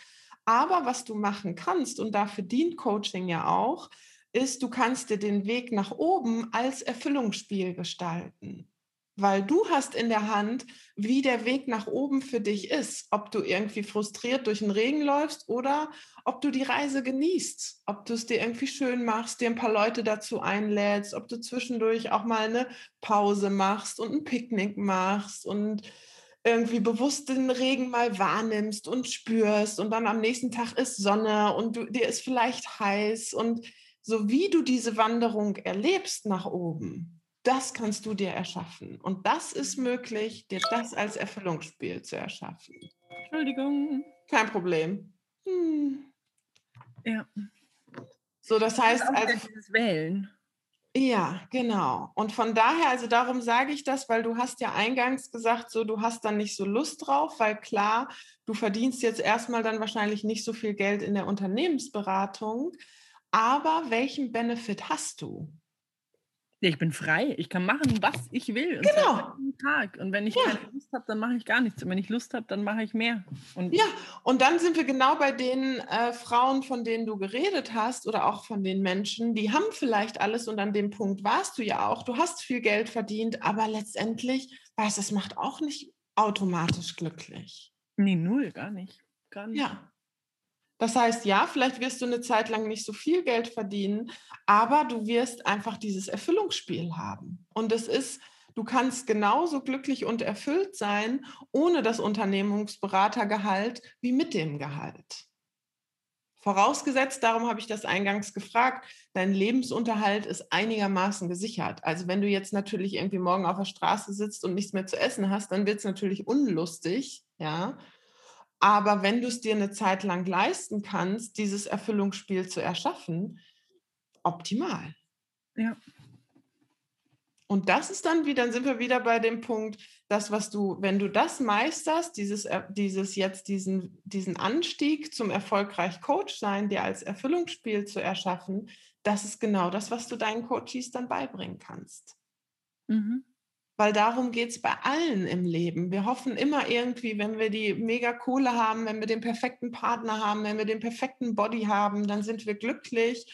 Speaker 4: Aber was du machen kannst, und dafür dient Coaching ja auch, ist, du kannst dir den Weg nach oben als Erfüllungsspiel gestalten. Weil du hast in der Hand, wie der Weg nach oben für dich ist. Ob du irgendwie frustriert durch den Regen läufst oder ob du die Reise genießt. Ob du es dir irgendwie schön machst, dir ein paar Leute dazu einlädst, ob du zwischendurch auch mal eine Pause machst und ein Picknick machst und irgendwie bewusst den Regen mal wahrnimmst und spürst und dann am nächsten Tag ist Sonne und du, dir ist vielleicht heiß und so wie du diese Wanderung erlebst nach oben, das kannst du dir erschaffen. Und das ist möglich, dir das als Erfüllungsspiel zu erschaffen.
Speaker 3: Entschuldigung.
Speaker 4: Kein Problem.
Speaker 3: Hm. Ja.
Speaker 4: So, das, das heißt,
Speaker 3: also, Wählen.
Speaker 4: Ja, genau. Und von daher, also darum sage ich das, weil du hast ja eingangs gesagt, so du hast dann nicht so Lust drauf, weil klar, du verdienst jetzt erstmal dann wahrscheinlich nicht so viel Geld in der Unternehmensberatung. Aber welchen Benefit hast du?
Speaker 3: Ich bin frei. Ich kann machen, was ich will.
Speaker 4: Und genau.
Speaker 3: Tag. Und wenn ich ja. keine Lust habe, dann mache ich gar nichts. Und wenn ich Lust habe, dann mache ich mehr.
Speaker 4: Und ja, und dann sind wir genau bei den äh, Frauen, von denen du geredet hast oder auch von den Menschen, die haben vielleicht alles und an dem Punkt warst du ja auch. Du hast viel Geld verdient, aber letztendlich, weißt du, es macht auch nicht automatisch glücklich.
Speaker 3: Nee, null, gar nicht. Gar nicht.
Speaker 4: Ja. Das heißt, ja, vielleicht wirst du eine Zeit lang nicht so viel Geld verdienen, aber du wirst einfach dieses Erfüllungsspiel haben. Und es ist, du kannst genauso glücklich und erfüllt sein ohne das Unternehmungsberatergehalt wie mit dem Gehalt. Vorausgesetzt, darum habe ich das eingangs gefragt, dein Lebensunterhalt ist einigermaßen gesichert. Also wenn du jetzt natürlich irgendwie morgen auf der Straße sitzt und nichts mehr zu essen hast, dann wird es natürlich unlustig, ja. Aber wenn du es dir eine Zeit lang leisten kannst, dieses Erfüllungsspiel zu erschaffen, optimal.
Speaker 3: Ja.
Speaker 4: Und das ist dann wieder, dann sind wir wieder bei dem Punkt, das, was du, wenn du das meisterst, dieses, dieses jetzt diesen, diesen Anstieg zum erfolgreich Coach sein, dir als Erfüllungsspiel zu erschaffen, das ist genau das, was du deinen Coaches dann beibringen kannst. Mhm. Weil darum geht es bei allen im Leben. Wir hoffen immer irgendwie, wenn wir die mega Kohle haben, wenn wir den perfekten Partner haben, wenn wir den perfekten Body haben, dann sind wir glücklich.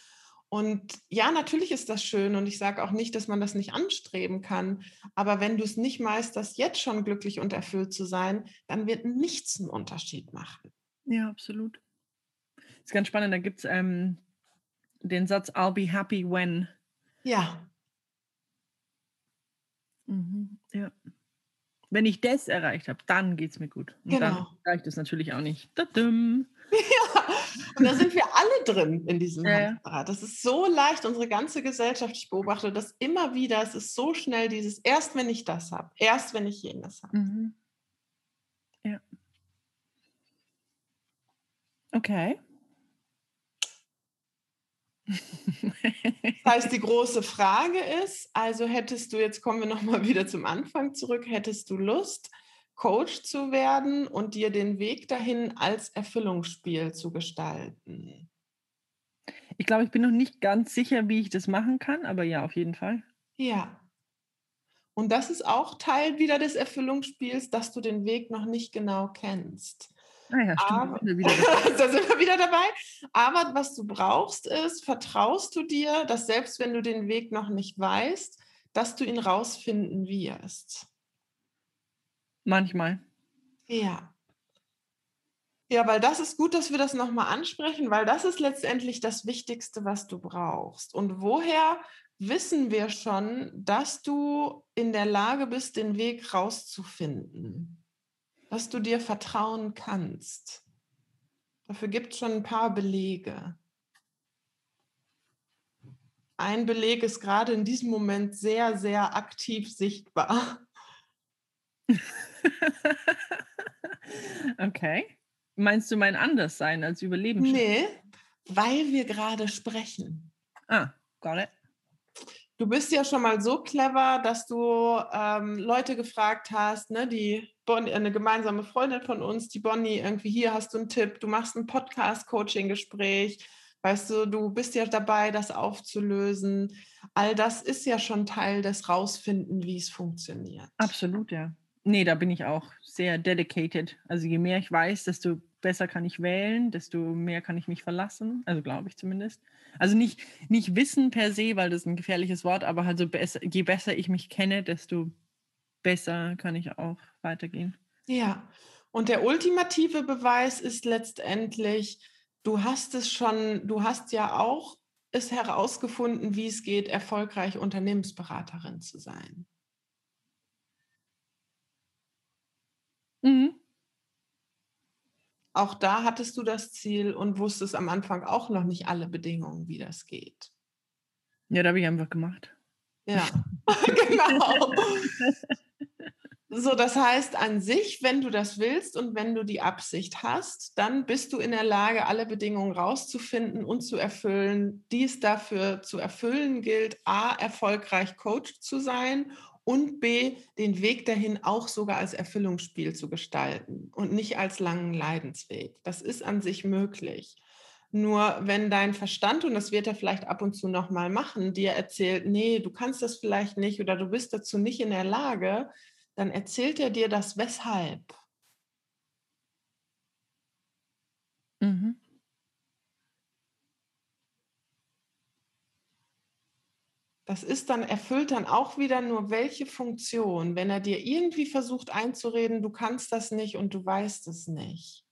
Speaker 4: Und ja, natürlich ist das schön und ich sage auch nicht, dass man das nicht anstreben kann. Aber wenn du es nicht meisterst, jetzt schon glücklich und erfüllt zu sein, dann wird nichts einen Unterschied machen.
Speaker 3: Ja, absolut. Das ist ganz spannend. Da gibt es ähm, den Satz, I'll be happy when.
Speaker 4: Ja.
Speaker 3: Mhm, ja. Wenn ich das erreicht habe, dann geht es mir gut. Und genau. dann reicht es natürlich auch nicht. Tadum.
Speaker 4: Ja, und da sind wir alle drin in diesem ja. Hamsterrad. Das ist so leicht, unsere ganze Gesellschaft, ich beobachte das immer wieder, es ist so schnell dieses, erst wenn ich das habe, erst wenn ich jenes habe.
Speaker 3: Mhm. Ja. Okay.
Speaker 4: Das heißt, die große Frage ist, also hättest du, jetzt kommen wir nochmal wieder zum Anfang zurück, hättest du Lust, Coach zu werden und dir den Weg dahin als Erfüllungsspiel zu gestalten?
Speaker 3: Ich glaube, ich bin noch nicht ganz sicher, wie ich das machen kann, aber ja, auf jeden Fall.
Speaker 4: Ja. Und das ist auch Teil wieder des Erfüllungsspiels, dass du den Weg noch nicht genau kennst.
Speaker 3: Ah ja, stimmt.
Speaker 4: Da sind wir wieder dabei. Aber was du brauchst ist, vertraust du dir, dass selbst wenn du den Weg noch nicht weißt, dass du ihn rausfinden wirst.
Speaker 3: Manchmal.
Speaker 4: Ja. Ja, weil das ist gut, dass wir das nochmal ansprechen, weil das ist letztendlich das Wichtigste, was du brauchst. Und woher wissen wir schon, dass du in der Lage bist, den Weg rauszufinden? Dass du dir vertrauen kannst. Dafür gibt es schon ein paar Belege. Ein Beleg ist gerade in diesem Moment sehr, sehr aktiv sichtbar.
Speaker 3: okay. Meinst du mein Anderssein als Überleben?
Speaker 4: Nee, weil wir gerade sprechen.
Speaker 3: Ah, got it.
Speaker 4: Du bist ja schon mal so clever, dass du ähm, Leute gefragt hast, ne, die Bonnie, eine gemeinsame Freundin von uns, die Bonnie, irgendwie hier hast du einen Tipp, du machst ein Podcast-Coaching-Gespräch, weißt du, du bist ja dabei, das aufzulösen. All das ist ja schon Teil des Rausfinden, wie es funktioniert.
Speaker 3: Absolut, ja. Nee, da bin ich auch sehr dedicated. Also je mehr ich weiß, desto besser kann ich wählen, desto mehr kann ich mich verlassen. Also glaube ich zumindest. Also nicht, nicht Wissen per se, weil das ist ein gefährliches Wort, aber halt so besser, je besser ich mich kenne, desto besser kann ich auch weitergehen.
Speaker 4: Ja, und der ultimative Beweis ist letztendlich, du hast es schon, du hast ja auch es herausgefunden, wie es geht, erfolgreich Unternehmensberaterin zu sein.
Speaker 3: Mhm.
Speaker 4: Auch da hattest du das Ziel und wusstest am Anfang auch noch nicht alle Bedingungen, wie das geht.
Speaker 3: Ja, da habe ich einfach gemacht.
Speaker 4: Ja, genau. So, das heißt an sich, wenn du das willst und wenn du die Absicht hast, dann bist du in der Lage, alle Bedingungen rauszufinden und zu erfüllen, die es dafür zu erfüllen gilt, a, erfolgreich Coach zu sein und b, den Weg dahin auch sogar als Erfüllungsspiel zu gestalten und nicht als langen Leidensweg. Das ist an sich möglich. Nur wenn dein Verstand, und das wird er vielleicht ab und zu nochmal machen, dir erzählt, nee, du kannst das vielleicht nicht oder du bist dazu nicht in der Lage, dann erzählt er dir das weshalb.
Speaker 3: Mhm.
Speaker 4: Das ist dann, erfüllt dann auch wieder nur welche Funktion, wenn er dir irgendwie versucht einzureden, du kannst das nicht und du weißt es nicht.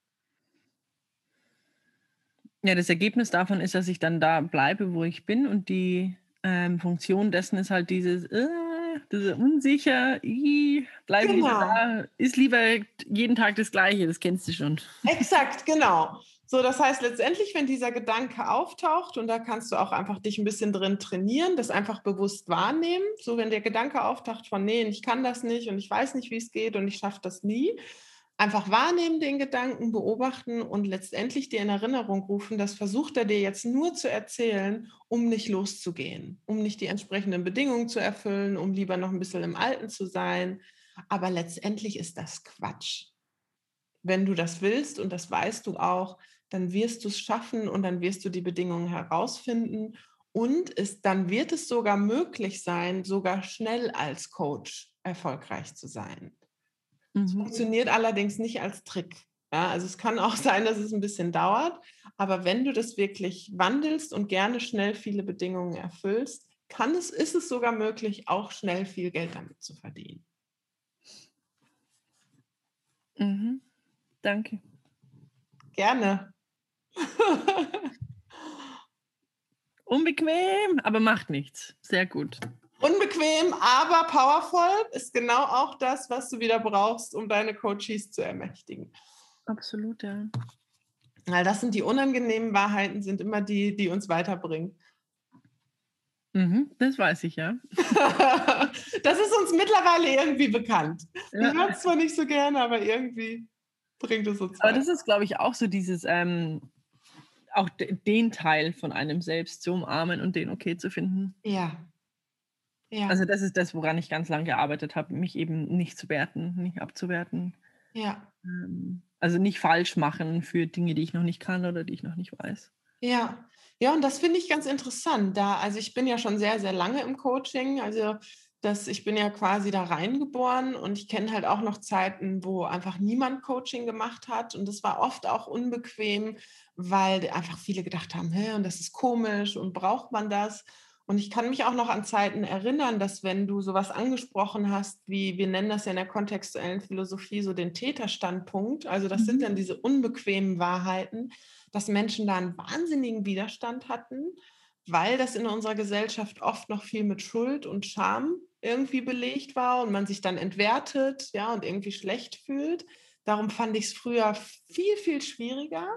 Speaker 3: Ja, das Ergebnis davon ist, dass ich dann da bleibe, wo ich bin und die ähm, Funktion dessen ist halt dieses, äh, diese unsicher, i, bleib
Speaker 4: Genau.
Speaker 3: da, ist lieber jeden Tag das Gleiche, das kennst du schon.
Speaker 4: Exakt, genau. So, das heißt letztendlich, wenn dieser Gedanke auftaucht, und da kannst du auch einfach dich ein bisschen drin trainieren, das einfach bewusst wahrnehmen. So, wenn der Gedanke auftaucht von, nee, ich kann das nicht und ich weiß nicht, wie es geht und ich schaffe das nie, einfach wahrnehmen den Gedanken, beobachten und letztendlich dir in Erinnerung rufen, das versucht er dir jetzt nur zu erzählen, um nicht loszugehen, um nicht die entsprechenden Bedingungen zu erfüllen, um lieber noch ein bisschen im Alten zu sein. Aber letztendlich ist das Quatsch. Wenn du das willst und das weißt du auch, dann wirst du es schaffen und dann wirst du die Bedingungen herausfinden. Und es, dann wird es sogar möglich sein, sogar schnell als Coach erfolgreich zu sein. Es
Speaker 3: Mhm.
Speaker 4: funktioniert allerdings nicht als Trick. Ja, also es kann auch sein, dass es ein bisschen dauert, aber wenn du das wirklich wandelst und gerne schnell viele Bedingungen erfüllst, kann es, ist es sogar möglich, auch schnell viel Geld damit zu verdienen.
Speaker 3: Mhm. Danke.
Speaker 4: Gerne.
Speaker 3: Unbequem, aber macht nichts. Sehr gut.
Speaker 4: Unbequem, aber powerful ist genau auch das, was du wieder brauchst, um deine Coaches zu ermächtigen.
Speaker 3: Absolut, ja.
Speaker 4: Weil das sind die unangenehmen Wahrheiten, sind immer die, die uns weiterbringen.
Speaker 3: Mhm, das weiß ich, ja.
Speaker 4: das ist uns mittlerweile irgendwie bekannt. Wir
Speaker 3: ja.
Speaker 4: hören es zwar nicht so gerne, aber irgendwie bringt es uns
Speaker 3: Aber
Speaker 4: weiter.
Speaker 3: das ist, glaube ich, auch so dieses, ähm, auch de den Teil von einem selbst zu umarmen und den okay zu finden.
Speaker 4: Ja. Ja.
Speaker 3: Also das ist das, woran ich ganz lange gearbeitet habe, mich eben nicht zu werten, nicht abzuwerten.
Speaker 4: ja.
Speaker 3: Ähm, also nicht falsch machen für Dinge, die ich noch nicht kann oder die ich noch nicht weiß.
Speaker 4: Ja, ja, und das finde ich ganz interessant. Da, also ich bin ja schon sehr, sehr lange im Coaching. Also dass ich bin ja quasi da reingeboren und ich kenne halt auch noch Zeiten, wo einfach niemand Coaching gemacht hat und das war oft auch unbequem, weil einfach viele gedacht haben, Hä, und das ist komisch und braucht man das? Und ich kann mich auch noch an Zeiten erinnern, dass wenn du sowas angesprochen hast, wie wir nennen das ja in der kontextuellen Philosophie so den Täterstandpunkt, also das mhm. sind dann diese unbequemen Wahrheiten, dass Menschen da einen wahnsinnigen Widerstand hatten, weil das in unserer Gesellschaft oft noch viel mit Schuld und Scham irgendwie belegt war und man sich dann entwertet, ja, und irgendwie schlecht fühlt. Darum fand ich es früher viel, viel schwieriger.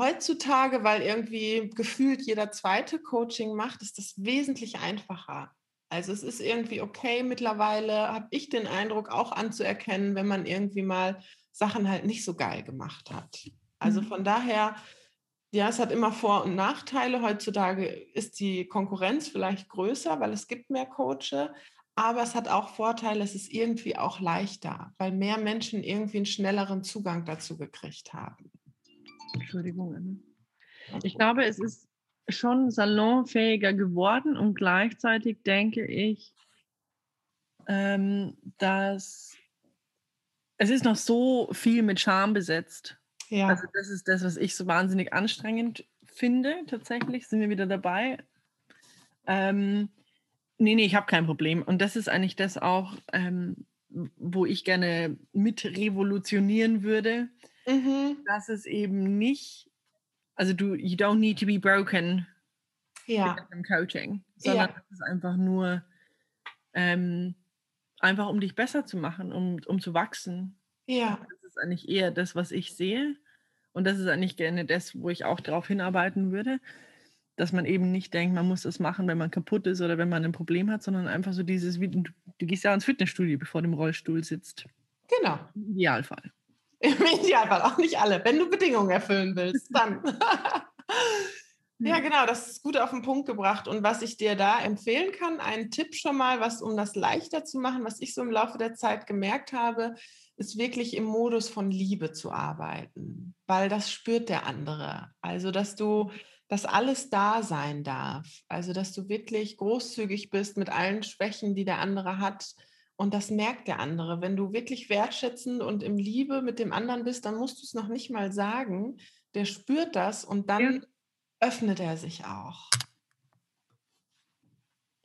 Speaker 4: Heutzutage, weil irgendwie gefühlt jeder zweite Coaching macht, ist das wesentlich einfacher. Also es ist irgendwie okay mittlerweile, habe ich den Eindruck auch anzuerkennen, wenn man irgendwie mal Sachen halt nicht so geil gemacht hat. Also mhm. von daher, ja, es hat immer Vor- und Nachteile. Heutzutage ist die Konkurrenz vielleicht größer, weil es gibt mehr Coaches, aber es hat auch Vorteile, es ist irgendwie auch leichter, weil mehr Menschen irgendwie einen schnelleren Zugang dazu gekriegt haben.
Speaker 3: Entschuldigung, Anne. Ich glaube, es ist schon salonfähiger geworden und gleichzeitig denke ich, ähm, dass es ist noch so viel mit Scham besetzt. Ja. Also das ist das, was ich so wahnsinnig anstrengend finde. Tatsächlich sind wir wieder dabei. Ähm, nee, nee, ich habe kein Problem. Und das ist eigentlich das auch, ähm, wo ich gerne mit revolutionieren würde mhm. dass es eben nicht, also du, you don't need to be broken ja. im Coaching, sondern ja. es ist einfach nur ähm, einfach um dich besser zu machen, um, um zu wachsen. Ja. Das ist eigentlich eher das, was ich sehe. Und das ist eigentlich gerne das, wo ich auch darauf hinarbeiten würde, dass man eben nicht denkt, man muss das machen, wenn man kaputt ist oder wenn man ein Problem hat, sondern einfach so dieses, wie, du, du gehst ja ins Fitnessstudio, bevor du im Rollstuhl sitzt.
Speaker 4: Genau.
Speaker 3: Im Idealfall.
Speaker 4: Im Idealfall auch nicht alle. Wenn du Bedingungen erfüllen willst, dann. ja, genau, das ist gut auf den Punkt gebracht. Und was ich dir da empfehlen kann, ein Tipp schon mal, was um das leichter zu machen, was ich so im Laufe der Zeit gemerkt habe, ist wirklich im Modus von Liebe zu arbeiten, weil das spürt der andere. Also, dass du, dass alles da sein darf. Also, dass du wirklich großzügig bist mit allen Schwächen, die der andere hat und das merkt der andere. Wenn du wirklich wertschätzend und im Liebe mit dem anderen bist, dann musst du es noch nicht mal sagen. Der spürt das und dann ja. öffnet er sich auch.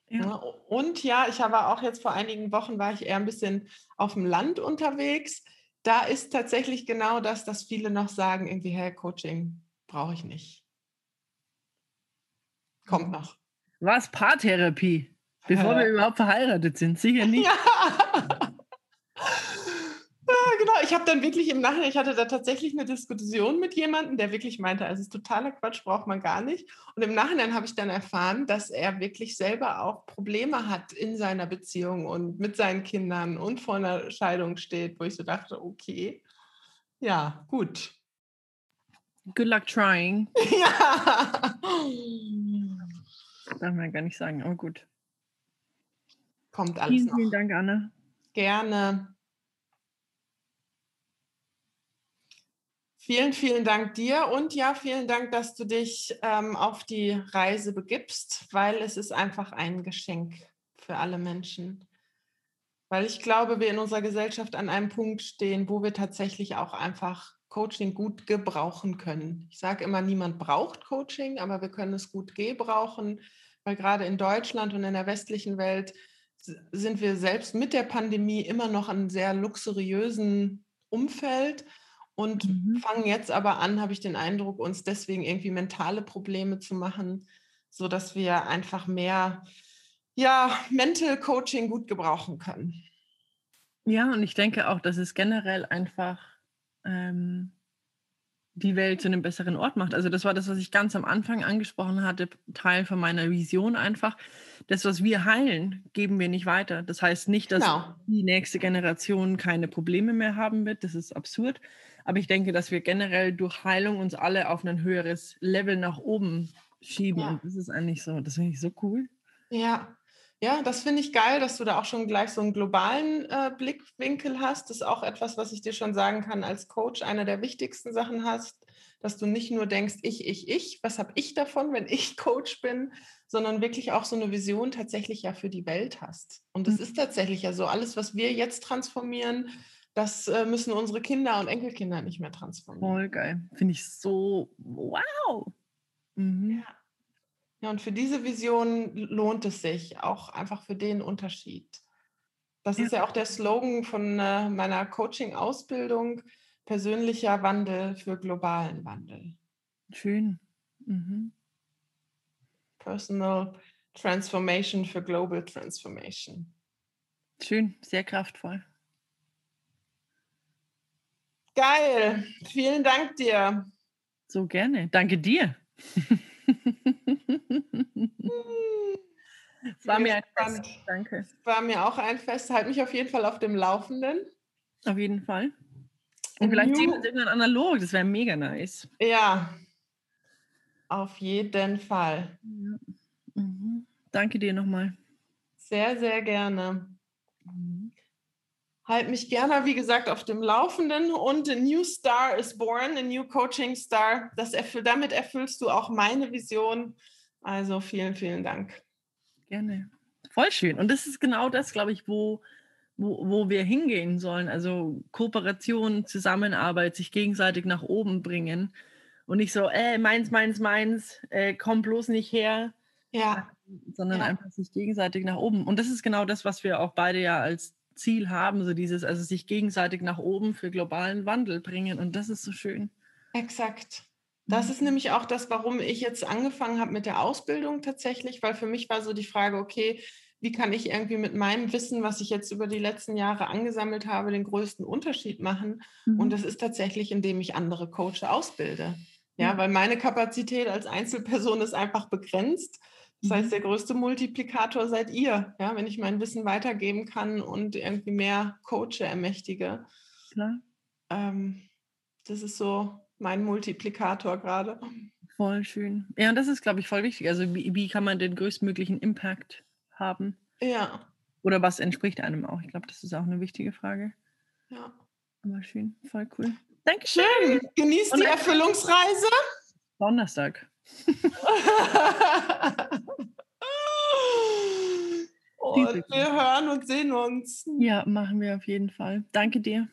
Speaker 4: Ja. Ne? Und ja, ich habe auch jetzt vor einigen Wochen war ich eher ein bisschen auf dem Land unterwegs. Da ist tatsächlich genau das, dass viele noch sagen, irgendwie, hey, Coaching brauche ich nicht. Kommt noch.
Speaker 3: Was? Paartherapie? Bevor wir überhaupt verheiratet sind, sicher nicht. Ja.
Speaker 4: Ja, genau, ich habe dann wirklich im Nachhinein, ich hatte da tatsächlich eine Diskussion mit jemandem, der wirklich meinte, also es ist totaler Quatsch, braucht man gar nicht. Und im Nachhinein habe ich dann erfahren, dass er wirklich selber auch Probleme hat in seiner Beziehung und mit seinen Kindern und vor einer Scheidung steht, wo ich so dachte, okay, ja, gut.
Speaker 3: Good luck trying. ja. Darf man gar nicht sagen, aber gut
Speaker 4: kommt alles
Speaker 3: vielen,
Speaker 4: noch.
Speaker 3: Vielen Dank, Anne.
Speaker 4: Gerne. Vielen, vielen Dank dir und ja, vielen Dank, dass du dich ähm, auf die Reise begibst, weil es ist einfach ein Geschenk für alle Menschen. Weil ich glaube, wir in unserer Gesellschaft an einem Punkt stehen, wo wir tatsächlich auch einfach Coaching gut gebrauchen können. Ich sage immer, niemand braucht Coaching, aber wir können es gut gebrauchen, weil gerade in Deutschland und in der westlichen Welt sind wir selbst mit der Pandemie immer noch in einem sehr luxuriösen Umfeld und mhm. fangen jetzt aber an, habe ich den Eindruck, uns deswegen irgendwie mentale Probleme zu machen, sodass wir einfach mehr ja, Mental Coaching gut gebrauchen können.
Speaker 3: Ja, und ich denke auch, dass es generell einfach ähm, die Welt zu einem besseren Ort macht. Also das war das, was ich ganz am Anfang angesprochen hatte, Teil von meiner Vision einfach. Das, was wir heilen, geben wir nicht weiter. Das heißt nicht, dass genau. die nächste Generation keine Probleme mehr haben wird. Das ist absurd. Aber ich denke, dass wir generell durch Heilung uns alle auf ein höheres Level nach oben schieben. Ja. Und das ist eigentlich so, das finde ich so cool.
Speaker 4: Ja, Ja, das finde ich geil, dass du da auch schon gleich so einen globalen äh, Blickwinkel hast. Das ist auch etwas, was ich dir schon sagen kann als Coach, einer der wichtigsten Sachen hast, dass du nicht nur denkst, ich, ich, ich, was habe ich davon, wenn ich Coach bin, sondern wirklich auch so eine Vision tatsächlich ja für die Welt hast. Und es mhm. ist tatsächlich ja so, alles, was wir jetzt transformieren, das äh, müssen unsere Kinder und Enkelkinder nicht mehr transformieren.
Speaker 3: Voll geil. Finde ich so, wow.
Speaker 4: Mhm. Ja. Ja, und für diese Vision lohnt es sich, auch einfach für den Unterschied. Das ja. ist ja auch der Slogan von äh, meiner Coaching-Ausbildung, persönlicher Wandel für globalen Wandel.
Speaker 3: Schön. Mhm.
Speaker 4: Personal Transformation für Global Transformation.
Speaker 3: Schön, sehr kraftvoll.
Speaker 4: Geil. Vielen Dank dir.
Speaker 3: So gerne. Danke dir.
Speaker 4: Es war mir ein Fest. Danke. War mir auch ein Fest. Halt mich auf jeden Fall auf dem Laufenden.
Speaker 3: Auf jeden Fall. Und vielleicht sehen wir uns irgendwann analog. Das wäre mega nice.
Speaker 4: Ja. Auf jeden Fall.
Speaker 3: Ja. Mhm. Danke dir nochmal.
Speaker 4: Sehr, sehr gerne. Mhm halt mich gerne, wie gesagt, auf dem Laufenden und a new star is born, a new coaching star. Das erfüll, damit erfüllst du auch meine Vision. Also vielen, vielen Dank.
Speaker 3: Gerne. Voll schön. Und das ist genau das, glaube ich, wo, wo, wo wir hingehen sollen. Also Kooperation, Zusammenarbeit, sich gegenseitig nach oben bringen. Und nicht so, äh, meins, meins, meins, äh, komm bloß nicht her.
Speaker 4: Ja.
Speaker 3: Sondern
Speaker 4: ja.
Speaker 3: einfach sich gegenseitig nach oben. Und das ist genau das, was wir auch beide ja als Ziel haben, so dieses, also sich gegenseitig nach oben für globalen Wandel bringen. Und das ist so schön.
Speaker 4: Exakt. Das ist mhm. nämlich auch das, warum ich jetzt angefangen habe mit der Ausbildung tatsächlich, weil für mich war so die Frage, okay, wie kann ich irgendwie mit meinem Wissen, was ich jetzt über die letzten Jahre angesammelt habe, den größten Unterschied machen? Mhm. Und das ist tatsächlich, indem ich andere Coaches ausbilde. Ja, mhm. weil meine Kapazität als Einzelperson ist einfach begrenzt. Das heißt, mhm. der größte Multiplikator seid ihr, ja, wenn ich mein Wissen weitergeben kann und irgendwie mehr Coache ermächtige.
Speaker 3: Klar.
Speaker 4: Ähm, das ist so mein Multiplikator gerade.
Speaker 3: Voll schön. Ja, und das ist, glaube ich, voll wichtig. Also wie, wie kann man den größtmöglichen Impact haben?
Speaker 4: Ja.
Speaker 3: Oder was entspricht einem auch? Ich glaube, das ist auch eine wichtige Frage.
Speaker 4: Ja.
Speaker 3: Aber schön, voll cool.
Speaker 4: Dankeschön. Schön. Genießt die Erfüllungsreise.
Speaker 3: Donnerstag.
Speaker 4: und wir hören und sehen uns.
Speaker 3: Ja, machen wir auf jeden Fall. Danke dir.